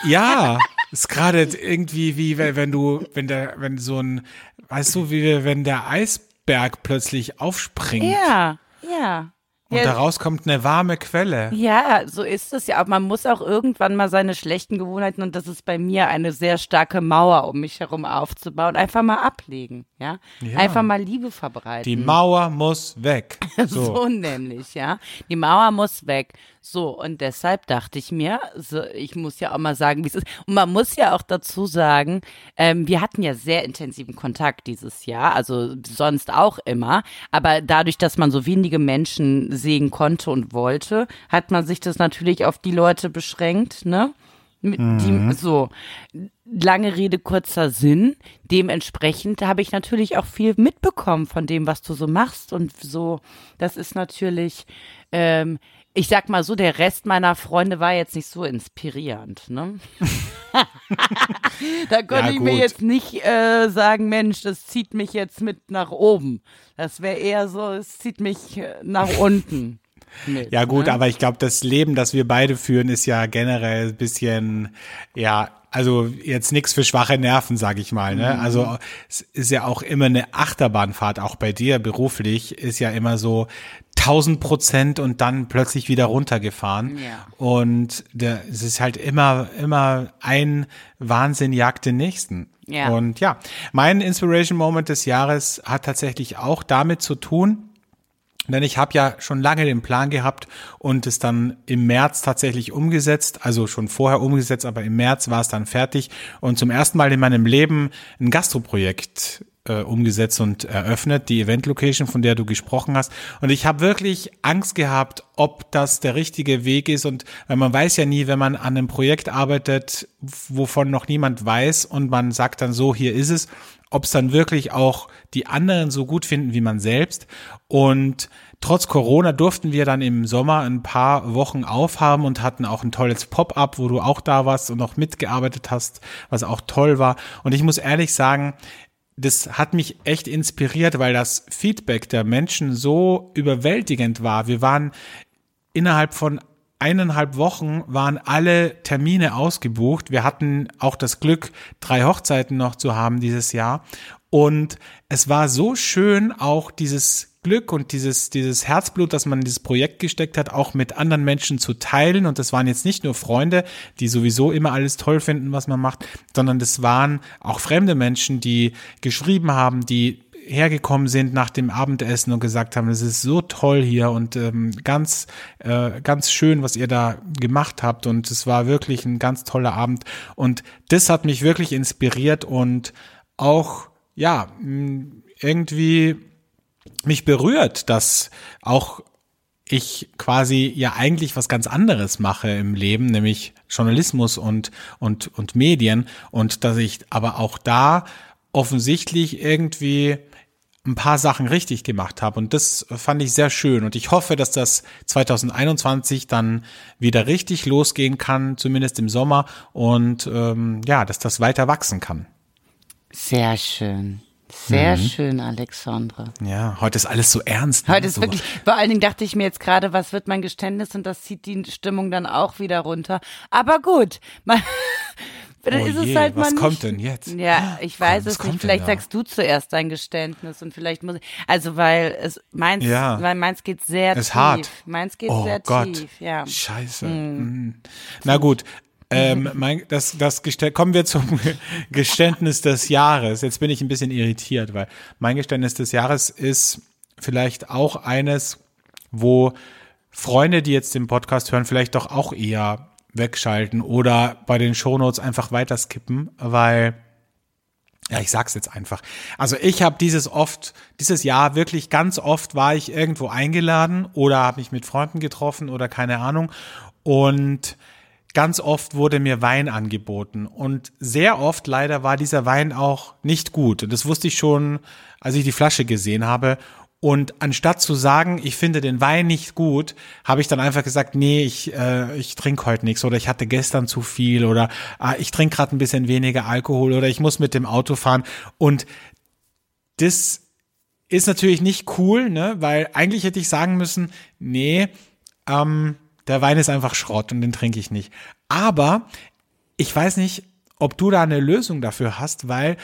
Ja, ist gerade irgendwie wie wenn wenn du, wenn der, wenn so ein, weißt du, wie wenn der Eisberg plötzlich aufspringt Ja, ja. Und ja, daraus kommt eine warme Quelle. Ja, so ist es ja. Aber man muss auch irgendwann mal seine schlechten Gewohnheiten, und das ist bei mir eine sehr starke Mauer, um mich herum aufzubauen, einfach mal ablegen. Ja, Ja. einfach mal Liebe verbreiten. Die Mauer muss weg. So. So. nämlich, ja. Die Mauer muss weg. So, und deshalb dachte ich mir, so, ich muss ja auch mal sagen, wie es ist. Und man muss ja auch dazu sagen, ähm, wir hatten ja sehr intensiven Kontakt dieses Jahr, also sonst auch immer. Aber dadurch, dass man so wenige Menschen sehen konnte und wollte, hat man sich das natürlich auf die Leute beschränkt, ne? Mit die, so, lange Rede, kurzer Sinn. Dementsprechend habe ich natürlich auch viel mitbekommen von dem, was du so machst. Und so, das ist natürlich, ähm, ich sag mal so, der Rest meiner Freunde war jetzt nicht so inspirierend, ne? da konnte Ja, ich mir jetzt nicht äh, sagen, Mensch, das zieht mich jetzt mit nach oben. Das wäre eher so, es zieht mich äh, nach unten. Mit, Ja gut, ne? aber ich glaube, das Leben, das wir beide führen, ist ja generell ein bisschen, ja, also jetzt nichts für schwache Nerven, sag ich mal. Ne? Mhm. Also es ist ja auch immer eine Achterbahnfahrt, auch bei dir beruflich, ist ja immer so 1000 Prozent und dann plötzlich wieder runtergefahren. Ja. Und der, es ist halt immer, immer ein Wahnsinn jagt den nächsten. Ja. Und ja, mein Inspiration Moment des Jahres hat tatsächlich auch damit zu tun, denn ich habe ja schon lange den Plan gehabt und es dann im März tatsächlich umgesetzt, also schon vorher umgesetzt, aber im März war es dann fertig und zum ersten Mal in meinem Leben ein Gastroprojekt äh, umgesetzt und eröffnet, die Event Location, von der du gesprochen hast. Und ich habe wirklich Angst gehabt, ob das der richtige Weg ist. Und weil man weiß ja nie, wenn man an einem Projekt arbeitet, wovon noch niemand weiß und man sagt dann so, hier ist es, ob es dann wirklich auch die anderen so gut finden wie man selbst. Und trotz Corona durften wir dann im Sommer ein paar Wochen aufhaben und hatten auch ein tolles Pop-up, wo du auch da warst und noch mitgearbeitet hast, was auch toll war. Und ich muss ehrlich sagen, das hat mich echt inspiriert, weil das Feedback der Menschen so überwältigend war. Wir waren innerhalb von eineinhalb Wochen waren alle Termine ausgebucht. Wir hatten auch das Glück, drei Hochzeiten noch zu haben dieses Jahr. Und es war so schön, auch dieses Glück und dieses, dieses Herzblut, das man in dieses Projekt gesteckt hat, auch mit anderen Menschen zu teilen. Und das waren jetzt nicht nur Freunde, die sowieso immer alles toll finden, was man macht, sondern das waren auch fremde Menschen, die geschrieben haben, die hergekommen sind nach dem Abendessen und gesagt haben, es ist so toll hier und ähm, ganz, äh, ganz schön, was ihr da gemacht habt und es war wirklich ein ganz toller Abend. Und das hat mich wirklich inspiriert und auch, ja, irgendwie mich berührt, dass auch ich quasi ja eigentlich was ganz anderes mache im Leben, nämlich Journalismus und, und, und Medien und dass ich aber auch da offensichtlich irgendwie ein paar Sachen richtig gemacht habe und das fand ich sehr schön und ich hoffe, dass das 2021 dann wieder richtig losgehen kann, zumindest im Sommer und ähm, ja, dass das weiter wachsen kann. Sehr schön. Sehr Mhm. schön, Alexandre. Ja, heute ist alles so ernst. ne? Heute ist so. wirklich, vor allen Dingen dachte ich mir jetzt gerade, was wird mein Geständnis und das zieht die Stimmung dann auch wieder runter. Aber gut, man, dann Oh ist es je, halt mal was nicht. kommt denn jetzt? Ja, ich weiß was es nicht. Vielleicht sagst du zuerst dein Geständnis und vielleicht muss ich, also weil es meins, Ja. weil meins geht sehr Ist tief. hart. Meins geht Oh sehr Gott. tief, ja. Scheiße. Mm. Na gut. Ähm, mein, das, das Gestell kommen wir zum Geständnis des Jahres. Jetzt bin ich ein bisschen irritiert, weil mein Geständnis des Jahres ist vielleicht auch eines, wo Freunde, die jetzt den Podcast hören, vielleicht doch auch eher wegschalten oder bei den Shownotes einfach weiter skippen, weil ja, ich sag's jetzt einfach. Also ich habe dieses oft, dieses Jahr wirklich ganz oft war ich irgendwo eingeladen oder habe mich mit Freunden getroffen oder keine Ahnung. Und ganz oft wurde mir Wein angeboten. Und sehr oft leider war dieser Wein auch nicht gut. Und das wusste ich schon, als ich die Flasche gesehen habe und anstatt zu sagen, ich finde den Wein nicht gut, habe ich dann einfach gesagt, nee, ich, äh, ich trinke heute nichts oder ich hatte gestern zu viel oder ah, ich trinke gerade ein bisschen weniger Alkohol oder ich muss mit dem Auto fahren. Und das ist natürlich nicht cool, ne? Weil eigentlich hätte ich sagen müssen, nee, ähm, der Wein ist einfach Schrott und den trinke ich nicht. Aber ich weiß nicht, ob du da eine Lösung dafür hast, weil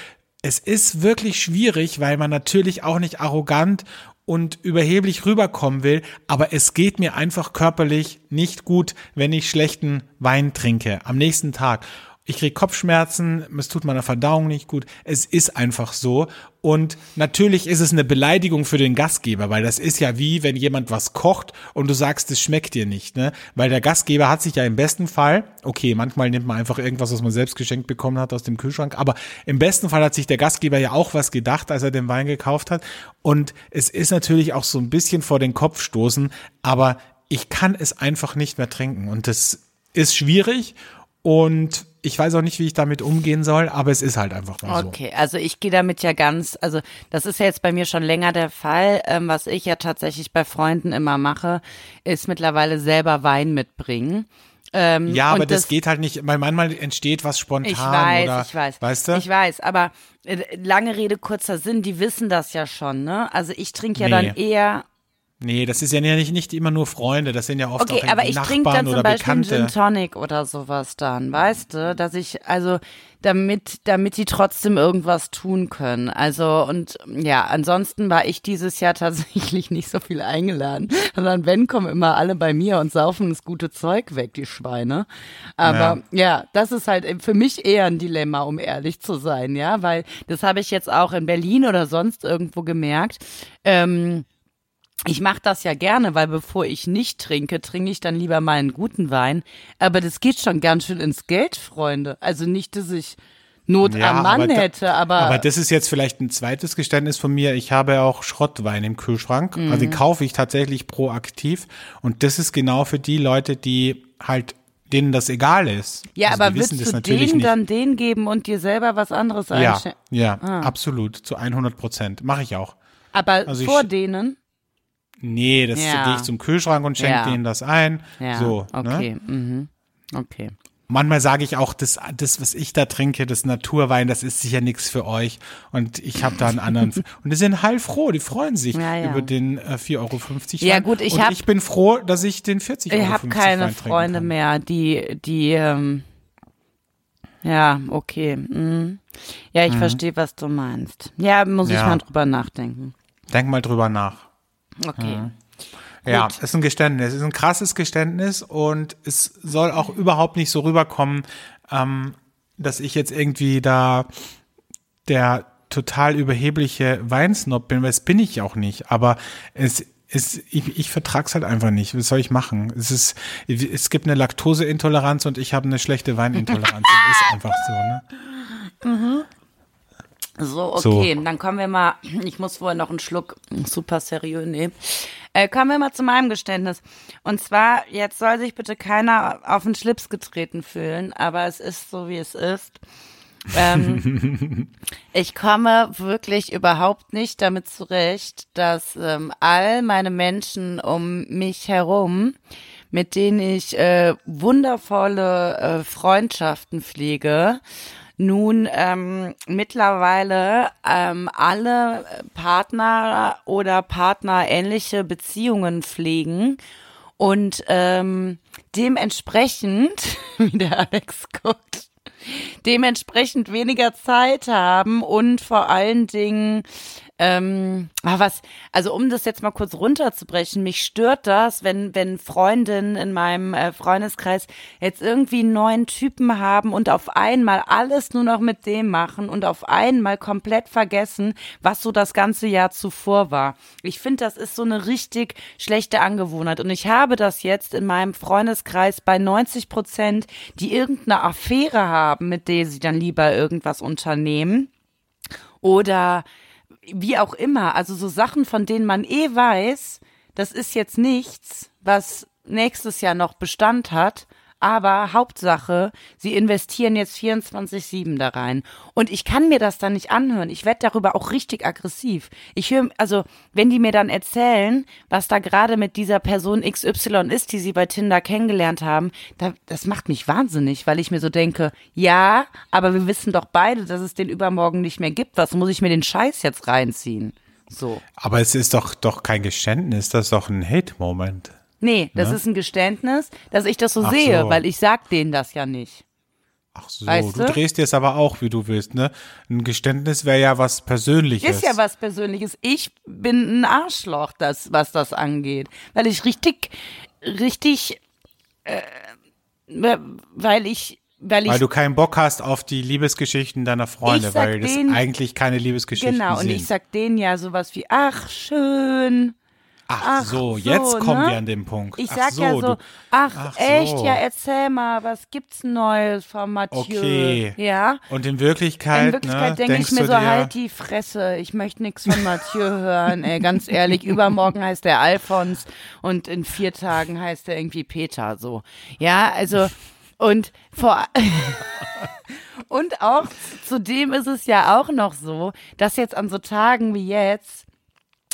es ist wirklich schwierig, weil man natürlich auch nicht arrogant und überheblich rüberkommen will, aber es geht mir einfach körperlich nicht gut, wenn ich schlechten Wein trinke am nächsten Tag. Ich kriege Kopfschmerzen, es tut meiner Verdauung nicht gut. Es ist einfach so. Und natürlich ist es eine Beleidigung für den Gastgeber, weil das ist ja wie, wenn jemand was kocht und du sagst, es schmeckt dir nicht, ne? Weil der Gastgeber hat sich ja im besten Fall, okay, manchmal nimmt man einfach irgendwas, was man selbst geschenkt bekommen hat aus dem Kühlschrank, aber im besten Fall hat sich der Gastgeber ja auch was gedacht, als er den Wein gekauft hat. Und es ist natürlich auch so ein bisschen vor den Kopf stoßen, aber ich kann es einfach nicht mehr trinken. Und das ist schwierig und ich weiß auch nicht, wie ich damit umgehen soll, aber es ist halt einfach mal so. Okay, also ich gehe damit ja ganz, also das ist ja jetzt bei mir schon länger der Fall. Ähm, was ich ja tatsächlich bei Freunden immer mache, ist mittlerweile selber Wein mitbringen. Ähm, Ja, aber und das, geht halt nicht, weil manchmal entsteht was spontan Ich weiß, oder, ich weiß. weißt du? Ich weiß, aber äh, lange Rede, kurzer Sinn, die wissen das ja schon, ne? Also ich trinke ja Nee. dann eher, nee, das ist ja nicht, nicht immer nur Freunde, das sind ja oft okay, auch aber ich trinke dann zum Beispiel einen. Gin Tonic oder sowas dann, weißt du, dass ich, also damit, damit die trotzdem irgendwas tun können. Also und ja, ansonsten war ich dieses Jahr tatsächlich nicht so viel eingeladen, sondern wenn, kommen immer alle bei mir und saufen das gute Zeug weg, die Schweine. Aber ja, das ist halt für mich eher ein Dilemma, um ehrlich zu sein, ja, weil das habe ich jetzt auch in Berlin oder sonst irgendwo gemerkt. Ähm, ich mache das ja gerne, weil bevor ich nicht trinke, trinke ich dann lieber mal einen guten Wein. Aber das geht schon ganz schön ins Geld, Freunde. Also nicht, dass ich Not am Mann aber da- hätte, aber, Aber das ist jetzt vielleicht ein zweites Geständnis von mir. Ich habe auch Schrottwein im Kühlschrank. Also Mhm. den kaufe ich tatsächlich proaktiv. Und das ist genau für die Leute, die halt, denen das egal ist. ja, also aber die das du denen dann den geben und dir selber was anderes ja, einstellen? ja, absolut. Zu 100 Prozent. Mache ich auch. Aber Also ich- vor denen? Nee, das Ja. gehe ich zum Kühlschrank und schenke Ja. denen das ein. Ja, so, Ne? okay, mhm. okay. Manchmal sage ich auch, das, das, was ich da trinke, das Naturwein, das ist sicher nichts für euch. Und ich habe da einen anderen. und die sind heilfroh, die freuen sich Ja, ja. über den äh, 4,50 Euro. Ja, gut, ich und hab- ich bin froh, dass ich den 40 Euro Ich habe keine Wein Freunde mehr, die, die, ähm, ja, okay. Mhm. Ja, ich verstehe, was du meinst. Ja, muss ich mal drüber nachdenken. Denk mal drüber nach. Okay. Ja, Gut. ist ein Geständnis, ist ein krasses Geständnis und es soll auch überhaupt nicht so rüberkommen, ähm, dass ich jetzt irgendwie da der total überhebliche Weinsnob bin, weil das bin ich auch nicht. Aber es ist, ich, ich vertrag's halt einfach nicht. Was soll ich machen? Es ist, es gibt eine Laktoseintoleranz und ich habe eine schlechte Weinintoleranz. ist einfach so, ne? So, So. okay, dann kommen wir mal, ich muss vorher noch einen Schluck super seriös nehmen. Äh, kommen wir mal zu meinem Geständnis. Und zwar, jetzt soll sich bitte keiner auf den Schlips getreten fühlen, aber es ist so, wie es ist. Ähm, ich komme wirklich überhaupt nicht damit zurecht, dass ähm, all meine Menschen um mich herum, mit denen ich äh, wundervolle äh, Freundschaften pflege, nun ähm, mittlerweile ähm, alle Partner oder partnerähnliche Beziehungen pflegen und ähm, dementsprechend, wie der Alex guckt, dementsprechend weniger Zeit haben und vor allen Dingen ähm, was, also um das jetzt mal kurz runterzubrechen, mich stört das, wenn, wenn Freundinnen in meinem äh, Freundeskreis jetzt irgendwie einen neuen Typen haben und auf einmal alles nur noch mit dem machen und auf einmal komplett vergessen, was so das ganze Jahr zuvor war. Ich finde, das ist so eine richtig schlechte Angewohnheit und ich habe das jetzt in meinem Freundeskreis bei 90 Prozent, die irgendeine Affäre haben, mit der sie dann lieber irgendwas unternehmen oder wie auch immer, also so Sachen, von denen man eh weiß, das ist jetzt nichts, was nächstes Jahr noch Bestand hat, aber Hauptsache, sie investieren jetzt 24-7 da rein. Und ich kann mir das dann nicht anhören. Ich werde darüber auch richtig aggressiv. Ich höre, also, wenn die mir dann erzählen, was da gerade mit dieser Person XY ist, die sie bei Tinder kennengelernt haben, da, das macht mich wahnsinnig, weil ich mir so denke, ja, aber wir wissen doch beide, dass es den übermorgen nicht mehr gibt. Was muss ich mir den Scheiß jetzt reinziehen? So. Aber es ist doch, doch kein Geständnis, das ist doch ein Hate-Moment. Nee, das Ne? ist ein Geständnis, dass ich das so Ach sehe, so. weil ich sag denen das ja nicht. Ach so, Weißt du du? drehst dir es aber auch, wie du willst, ne? Ein Geständnis wäre ja was Persönliches. Ist ja was Persönliches. Ich bin ein Arschloch, das, was das angeht. Weil ich richtig, richtig, äh, weil ich, weil ich Weil du keinen Bock hast auf die Liebesgeschichten deiner Freunde, weil das denen- eigentlich keine Liebesgeschichten Genau, sind. und ich sag denen ja sowas wie, ach, schön. Ach, ach so, so, jetzt kommen ne? wir an den Punkt. Ich ach sag so, ja so, du, ach, ach echt, so. ja, erzähl mal, was gibt's Neues von Mathieu? Okay. Ja. Und in Wirklichkeit, In Wirklichkeit ne, denke ich mir so, halt die Fresse, ich möchte nichts von Mathieu hören, ey, ganz ehrlich, übermorgen heißt er Alfons und in vier Tagen heißt er irgendwie Peter, so. Ja, also, und vor, und auch zudem ist es ja auch noch so, dass jetzt an so Tagen wie jetzt,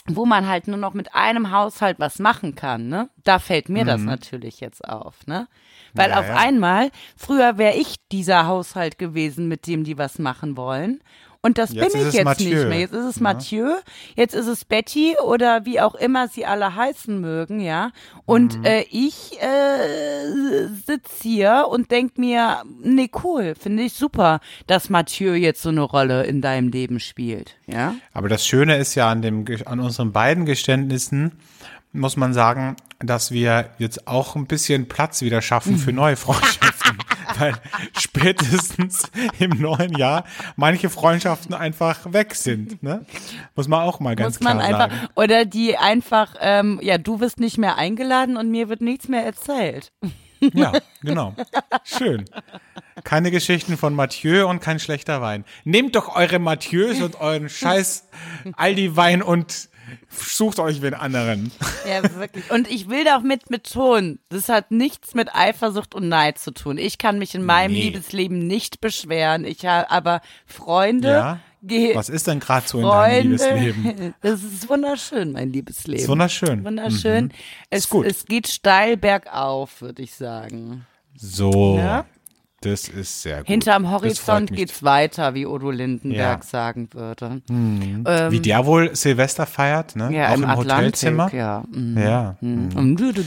wo man halt nur noch mit einem Haushalt was machen kann, ne? Da fällt mir das natürlich jetzt auf, ne? Weil Mhm. Ja, auf ja. einmal, früher wäre ich dieser Haushalt gewesen, mit dem die was machen wollen. Und das Jetzt bin ich jetzt Mathieu, nicht mehr. Jetzt ist es Mathieu, jetzt ist es Betty oder wie auch immer sie alle heißen mögen, ja. Und Mhm. äh, ich äh, sitz hier und denk mir, nee, cool, finde ich super, dass Mathieu jetzt so eine Rolle in deinem Leben spielt, ja. Aber das Schöne ist ja an dem, an unseren beiden Geständnissen, muss man sagen, dass wir jetzt auch ein bisschen Platz wieder schaffen für neue Freundschaften. Weil spätestens im neuen Jahr manche Freundschaften einfach weg sind, ne? Muss man auch mal ganz Muss man klar einfach, sagen. oder die einfach, ähm, ja, du wirst nicht mehr eingeladen und mir wird nichts mehr erzählt. Ja, genau. Schön. Keine Geschichten von Mathieu und kein schlechter Wein. Nehmt doch eure Mathieu's und euren scheiß Aldi-Wein und sucht euch wen anderen. Ja, wirklich. Und ich will doch mit betonen, das hat nichts mit Eifersucht und Neid zu tun. Ich kann mich in meinem Nee. Liebesleben nicht beschweren. Ich habe aber Freunde, Ja? Was ist denn gerade so in deinem. Liebesleben? Das ist wunderschön, mein Liebesleben. Ist wunderschön. Wunderschön. Es, gut. es geht steil bergauf, würde ich sagen. So. Ja? Das ist sehr gut. Hinterm Horizont geht's weiter, wie Udo Lindenberg Ja. sagen würde. Wie der wohl Silvester feiert, ne? Ja, Auch im, im, Atlantik, Hotelzimmer. ja. Mhm. Ja. Du, du.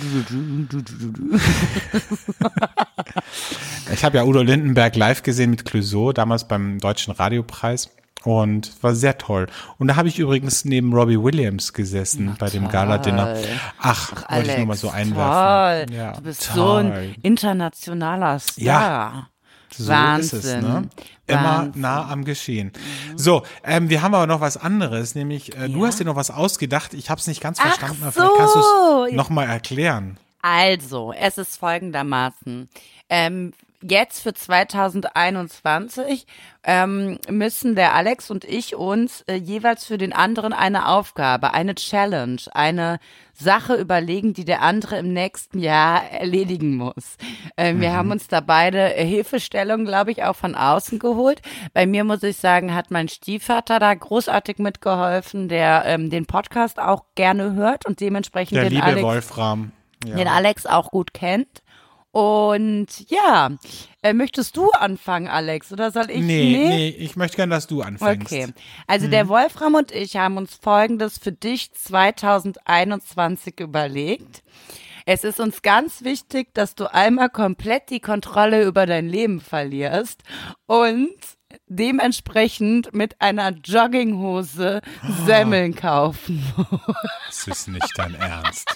Ich habe ja Udo Lindenberg live gesehen mit Clouseau, damals beim Deutschen Radiopreis. Und war sehr toll. Und da habe ich übrigens neben Robbie Williams gesessen bei dem Gala-Dinner. Ach, wollte ich Alex, nur mal so einwerfen. Toll. Ja, du bist toll. so ein internationaler Star. Ja. So Wahnsinn. ist es, ne? Immer Wahnsinn. Nah am Geschehen. So, ähm, wir haben aber noch was anderes, nämlich äh, du hast dir noch was ausgedacht. Ich habe es nicht ganz Ach verstanden, aber vielleicht kannst du so. es nochmal erklären. Also, es ist folgendermaßen. Ähm, jetzt für 2021 ähm, müssen der Alex und ich uns äh, jeweils für den anderen eine Aufgabe, eine Challenge, eine Sache überlegen, die der andere im nächsten Jahr erledigen muss. Ähm, Wir haben uns da beide äh, Hilfestellung, glaube ich, auch von außen geholt. Bei mir muss ich sagen, hat mein Stiefvater da großartig mitgeholfen, der ähm, den Podcast auch gerne hört und dementsprechend Der den liebe Alex Wolfram. Ja. den Alex auch gut kennt. Und ja, äh, möchtest du anfangen, Alex, oder soll ich? nee, nee, ich möchte gern, dass du anfängst. Okay. Also der Wolfram und ich haben uns Folgendes für dich 2021 überlegt. Es ist uns ganz wichtig, dass du einmal komplett die Kontrolle über dein Leben verlierst und dementsprechend mit einer Jogginghose Semmeln kaufen. Das ist nicht dein Ernst.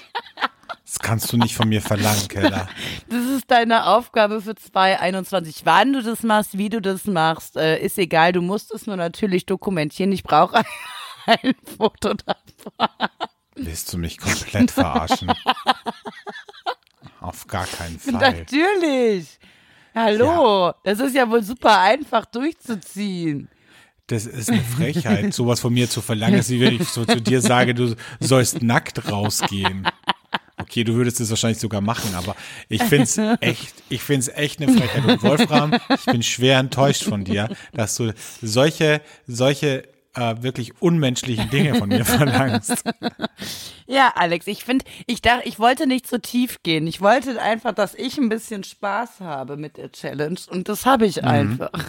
Das kannst du nicht von mir verlangen, Keller. Das ist deine Aufgabe für 2021. Wann du das machst, wie du das machst, äh, ist egal. Du musst es nur natürlich dokumentieren. Ich brauche ein, ein Foto davon. Willst du mich komplett verarschen? Auf gar keinen Fall. Natürlich. Hallo, das ist ja wohl super einfach durchzuziehen. Das ist eine Frechheit, sowas von mir zu verlangen, dass ich, wenn ich so zu dir sage, du sollst nackt rausgehen. Okay, du würdest es wahrscheinlich sogar machen, aber ich find's echt, ich find's echt eine Frechheit. Und Wolfram, ich bin schwer enttäuscht von dir, dass du solche, solche äh, wirklich unmenschlichen Dinge von mir verlangst. Ja, Alex, ich finde, ich dachte, ich wollte nicht zu tief gehen. Ich wollte einfach, dass ich ein bisschen Spaß habe mit der Challenge und das habe ich einfach.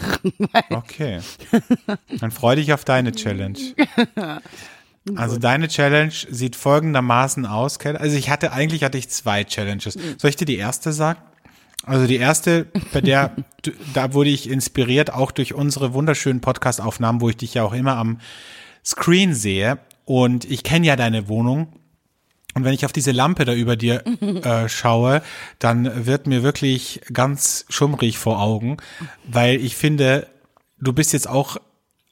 Okay. Dann freu dich auf deine Challenge. Also deine Challenge sieht folgendermaßen aus. Kel. Also ich hatte, eigentlich hatte ich zwei Challenges. Soll ich dir die erste sagen? Also die erste, bei der, da wurde ich inspiriert, auch durch unsere wunderschönen Podcast-Aufnahmen, wo ich dich ja auch immer am Screen sehe. Und ich kenne ja deine Wohnung. Und wenn ich auf diese Lampe da über dir äh, schaue, dann wird mir wirklich ganz schummrig vor Augen, weil ich finde, du bist jetzt auch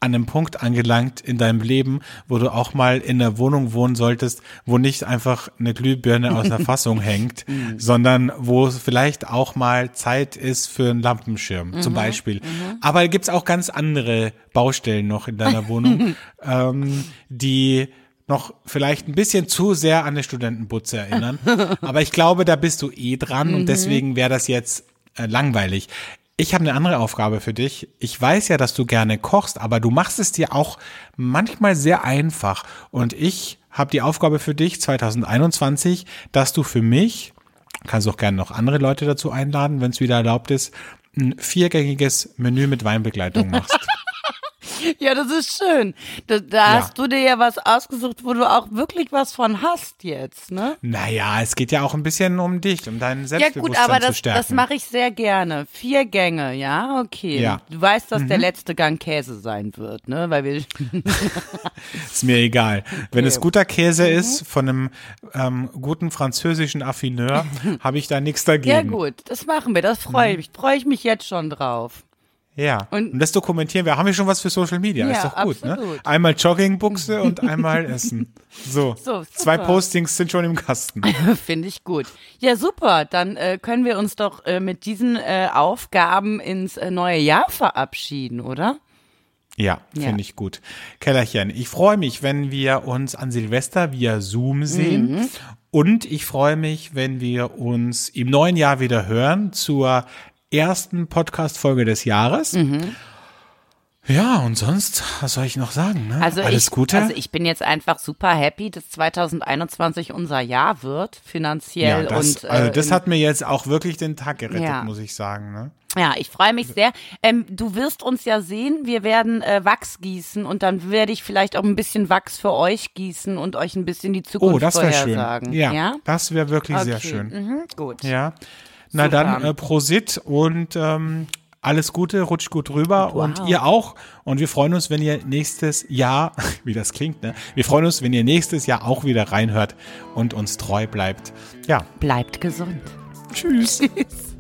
an einem Punkt angelangt in deinem Leben, wo du auch mal in einer Wohnung wohnen solltest, wo nicht einfach eine Glühbirne aus einer Fassung hängt, sondern wo es vielleicht auch mal Zeit ist für einen Lampenschirm, zum Beispiel. Aber gibt's auch ganz andere Baustellen noch in deiner Wohnung, ähm, die noch vielleicht ein bisschen zu sehr an eine Studentenbutze erinnern. Aber ich glaube, da bist du eh dran und deswegen wäre das jetzt äh, langweilig. Ich habe eine andere Aufgabe für dich. Ich weiß ja, dass du gerne kochst, aber du machst es dir auch manchmal sehr einfach. Und ich habe die Aufgabe für dich 2021, dass du für mich, kannst auch gerne noch andere Leute dazu einladen, wenn es wieder erlaubt ist, ein viergängiges Menü mit Weinbegleitung machst. Ja, das ist schön. Da, da hast du dir ja was ausgesucht, wo du auch wirklich was von hast jetzt, ne? Naja, es geht ja auch ein bisschen um dich, um dein Ja Selbstbewusstsein gut, aber das, das mache ich sehr gerne. Vier Gänge, ja, okay. Ja. Du weißt, dass der letzte Gang Käse sein wird, ne? Weil wir Ist mir egal. Wenn es guter Käse Mhm. ist von einem ähm, guten französischen Affineur, habe ich da nichts dagegen. Ja gut, das machen wir. Das freue ich mich. Freue ich mich jetzt schon drauf. Ja. Und- Und, das dokumentieren wir. Haben wir schon was für Social Media? Ja, ist doch gut, ne? absolut. Einmal Joggingbuchse und einmal Essen. So. So, Zwei. Postings sind schon im Kasten. Finde ich gut. Ja, super. Dann äh, können wir uns doch äh, mit diesen äh, Aufgaben ins äh, neue Jahr verabschieden, oder? Ja, Ja. finde ich gut. Kellerchen, ich freue mich, wenn wir uns an Silvester via Zoom sehen. Mhm. Und ich freue mich, wenn wir uns im neuen Jahr wieder hören zur ersten Podcast-Folge des Jahres. Mhm. Ja, und sonst, was soll ich noch sagen? Ne? Also Alles ich, Gute. Also ich bin jetzt einfach super happy, dass 2021 unser Jahr wird, finanziell ja, das, und äh, also das hat mir jetzt auch wirklich den Tag gerettet, Ja. muss ich sagen. Ne? Ja, ich freue mich sehr. Ähm, du wirst uns ja sehen. Wir werden äh, Wachs gießen und dann werde ich vielleicht auch ein bisschen Wachs für euch gießen und euch ein bisschen die Zukunft Oh, das wäre schön. vorhersagen. Ja, ja? das wäre wirklich sehr Okay, schön. Mhm, gut. Ja. Na Super. dann, äh, Prosit und ähm, alles Gute, rutscht gut rüber Wow. und ihr auch. Und wir freuen uns, wenn ihr nächstes Jahr, wie das klingt, ne? Wir freuen uns, wenn ihr nächstes Jahr auch wieder reinhört und uns treu bleibt. Ja, Bleibt gesund. tschüss. Tschüss.